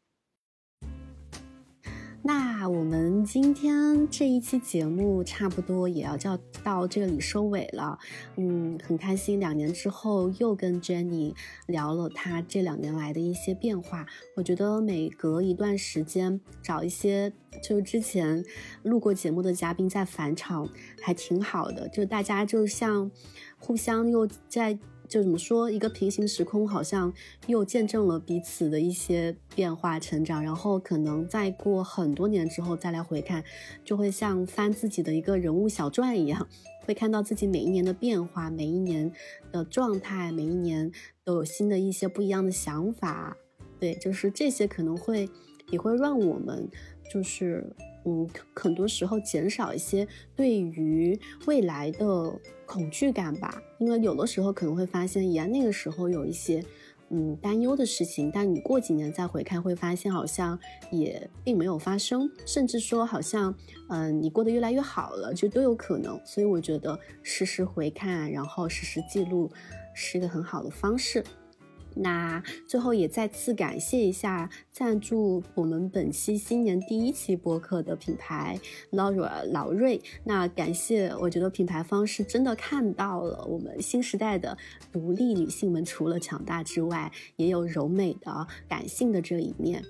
那我们今天这一期节目差不多也要叫到这里收尾了，嗯，很开心两年之后又跟 Jenny 聊了她这两年来的一些变化。我觉得每隔一段时间找一些就之前录过节目的嘉宾再返场，还挺好的，就大家就像互相又在。就怎么说，一个平行时空好像又见证了彼此的一些变化、成长，然后可能再过很多年之后再来回看，就会像翻自己的一个人物小传一样，会看到自己每一年的变化、每一年的状态、每一年都有新的一些不一样的想法。对，就是这些可能会也会让我们就是。嗯，很多时候减少一些对于未来的恐惧感吧，因为有的时候可能会发现，呀，那个时候有一些嗯担忧的事情，但你过几年再回看，会发现好像也并没有发生，甚至说好像嗯你过得越来越好了，就都有可能。所以我觉得实时回看，然后实时记录，是一个很好的方式。那最后也再次感谢一下赞助我们本期新年第一期播客的品牌 Laura 老瑞。那感谢，我觉得品牌方是真的看到了我们新时代的独立女性们，除了强大之外，也有柔美的、感性的这一面。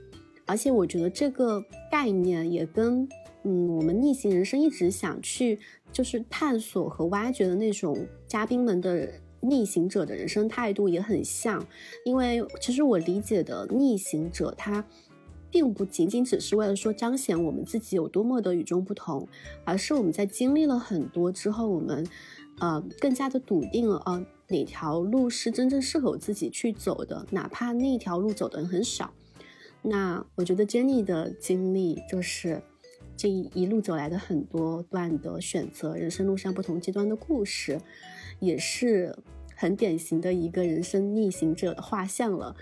而且我觉得这个概念也跟嗯我们逆行人生一直想去就是探索和挖掘的那种嘉宾们的。逆行者的人生态度也很像，因为其实我理解的逆行者，他并不仅仅只是为了说彰显我们自己有多么的与众不同，而是我们在经历了很多之后，我们呃更加的笃定了啊哪条路是真正适合自己去走的，哪怕那条路走的人很少。那我觉得 Jenny 的经历就是这一路走来的很多段的选择，人生路上不同阶段的故事，也是。很典型的一个人生逆行者的画像了。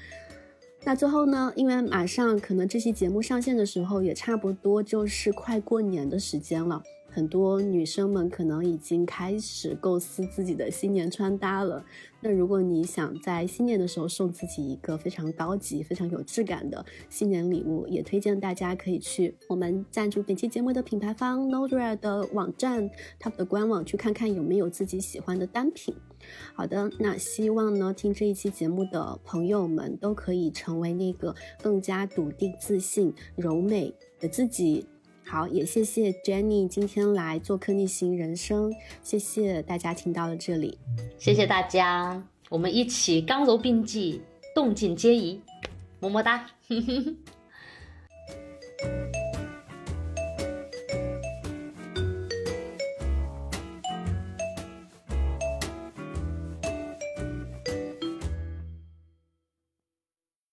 那最后呢？因为马上可能这期节目上线的时候，也差不多就是快过年的时间了。很多女生们可能已经开始构思自己的新年穿搭了。那如果你想在新年的时候送自己一个非常高级、非常有质感的新年礼物，也推荐大家可以去我们赞助本期节目的品牌方 Nodra 的网站，他们的官网去看看有没有自己喜欢的单品。好的，那希望呢，听这一期节目的朋友们都可以成为那个更加笃定、自信、柔美的自己。好，也谢谢 Jenny 今天来做客逆行人生，谢谢大家听到了这里，谢谢大家，我们一起刚柔并济，动静皆宜，么么哒。